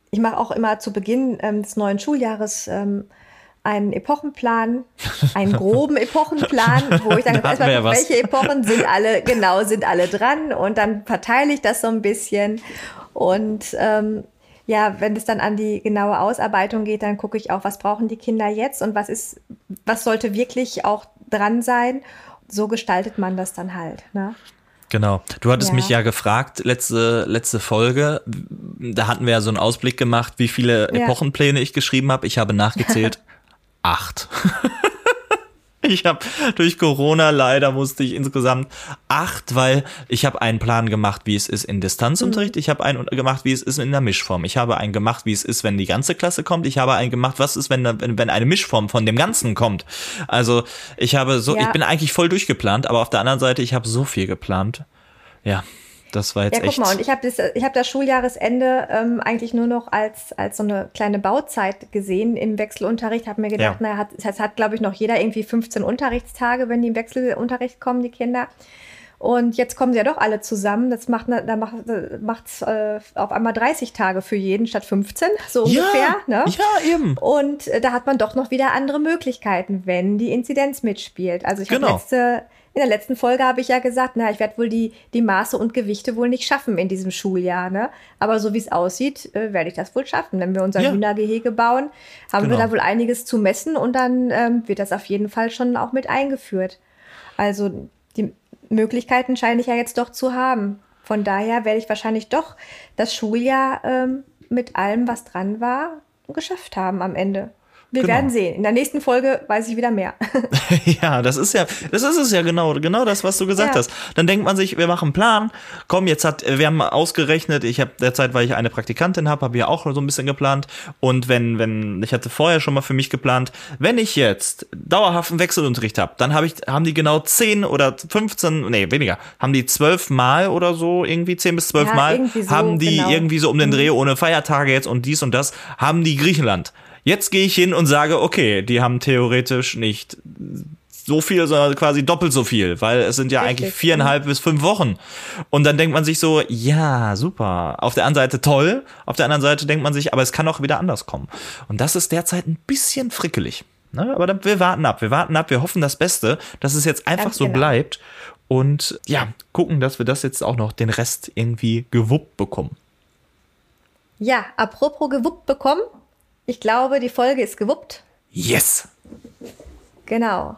ich mache auch immer zu Beginn ähm, des neuen Schuljahres ähm, einen Epochenplan, einen groben Epochenplan, wo ich dann erstmal, ja welche Epochen sind alle, genau, sind alle dran und dann verteile ich das so ein bisschen und ähm, ja, wenn es dann an die genaue Ausarbeitung geht, dann gucke ich auch, was brauchen die Kinder jetzt und was ist, was sollte wirklich auch dran sein so gestaltet man das dann halt. Ne? Genau. Du hattest ja. mich ja gefragt, letzte, letzte Folge, da hatten wir ja so einen Ausblick gemacht, wie viele ja. Epochenpläne ich geschrieben habe. Ich habe nachgezählt. acht. Ich habe durch Corona leider musste ich insgesamt acht, weil ich habe einen Plan gemacht, wie es ist in Distanzunterricht. Mhm. Ich habe einen gemacht, wie es ist in der Mischform. Ich habe einen gemacht, wie es ist, wenn die ganze Klasse kommt. Ich habe einen gemacht, was ist, wenn, wenn eine Mischform von dem Ganzen kommt. Also ich habe so, ja. ich bin eigentlich voll durchgeplant, aber auf der anderen Seite, ich habe so viel geplant. Ja, das war jetzt ja, guck mal, und ich habe das, hab das Schuljahresende ähm, eigentlich nur noch als, als so eine kleine Bauzeit gesehen im Wechselunterricht. Habe mir gedacht, ja. naja, hat, das hat, glaube ich, noch jeder irgendwie 15 Unterrichtstage, wenn die im Wechselunterricht kommen, die Kinder. Und jetzt kommen sie ja doch alle zusammen. Das macht da macht macht's, äh, auf einmal 30 Tage für jeden statt 15, so ungefähr. Ja, ne? ja eben. Und äh, da hat man doch noch wieder andere Möglichkeiten, wenn die Inzidenz mitspielt. Also ich genau. habe letzte in der letzten Folge habe ich ja gesagt, na, ich werde wohl die, die Maße und Gewichte wohl nicht schaffen in diesem Schuljahr. Ne? Aber so wie es aussieht, äh, werde ich das wohl schaffen. Wenn wir unser ja. Hühnergehege bauen, haben genau. wir da wohl einiges zu messen und dann ähm, wird das auf jeden Fall schon auch mit eingeführt. Also die Möglichkeiten scheine ich ja jetzt doch zu haben. Von daher werde ich wahrscheinlich doch das Schuljahr ähm, mit allem, was dran war, geschafft haben am Ende. Wir genau. werden sehen. In der nächsten Folge weiß ich wieder mehr. ja, das ist ja, das ist es ja genau, genau das, was du gesagt ja. hast. Dann denkt man sich, wir machen einen Plan. Komm, jetzt hat, wir haben ausgerechnet, ich habe derzeit, weil ich eine Praktikantin habe, habe ich auch so ein bisschen geplant. Und wenn, wenn, ich hatte vorher schon mal für mich geplant, wenn ich jetzt dauerhaften Wechselunterricht habe, dann habe ich, haben die genau 10 oder 15, nee, weniger, haben die zwölf Mal oder so, irgendwie 10 bis zwölf ja, Mal, so, haben die genau. irgendwie so um den Dreh mhm. ohne Feiertage jetzt und dies und das, haben die Griechenland. Jetzt gehe ich hin und sage, okay, die haben theoretisch nicht so viel, sondern quasi doppelt so viel, weil es sind ja Richtig. eigentlich viereinhalb bis fünf Wochen. Und dann denkt man sich so, ja, super. Auf der einen Seite toll, auf der anderen Seite denkt man sich, aber es kann auch wieder anders kommen. Und das ist derzeit ein bisschen frickelig. Ne? Aber dann, wir warten ab, wir warten ab, wir hoffen das Beste, dass es jetzt einfach Ganz so genau. bleibt und ja, gucken, dass wir das jetzt auch noch den Rest irgendwie gewuppt bekommen. Ja, apropos gewuppt bekommen, ich glaube, die Folge ist gewuppt. Yes! Genau.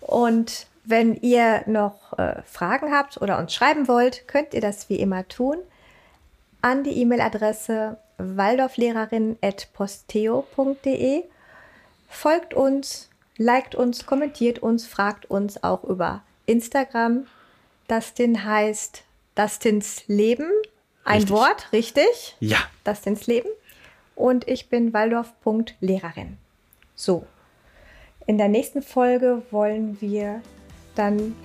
Und wenn ihr noch äh, Fragen habt oder uns schreiben wollt, könnt ihr das wie immer tun an die E-Mail-Adresse waldorflehrerin.posteo.de. Folgt uns, liked uns, kommentiert uns, fragt uns auch über Instagram. Dustin heißt Dustins Leben. Ein Richtig. Wort, richtig? Ja. Dustins Leben. Und ich bin Waldorf.lehrerin. So. In der nächsten Folge wollen wir dann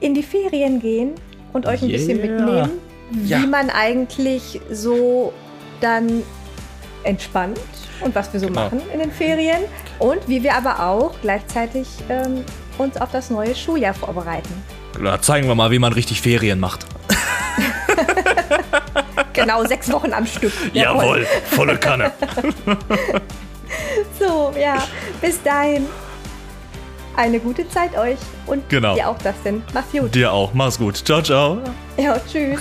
in die Ferien gehen und euch ein bisschen Yeah. mitnehmen, wie Ja. man eigentlich so dann entspannt und was wir so Genau. machen in den Ferien und wie wir aber auch gleichzeitig ähm, uns auf das neue Schuljahr vorbereiten. Da zeigen wir mal, wie man richtig Ferien macht. Genau, sechs Wochen am Stück. volle Kanne. So, ja, bis dahin. Eine gute Zeit euch und Genau. dir auch das denn. Mach's gut. Dir auch. Mach's gut. Ciao, ciao. Ja, tschüss.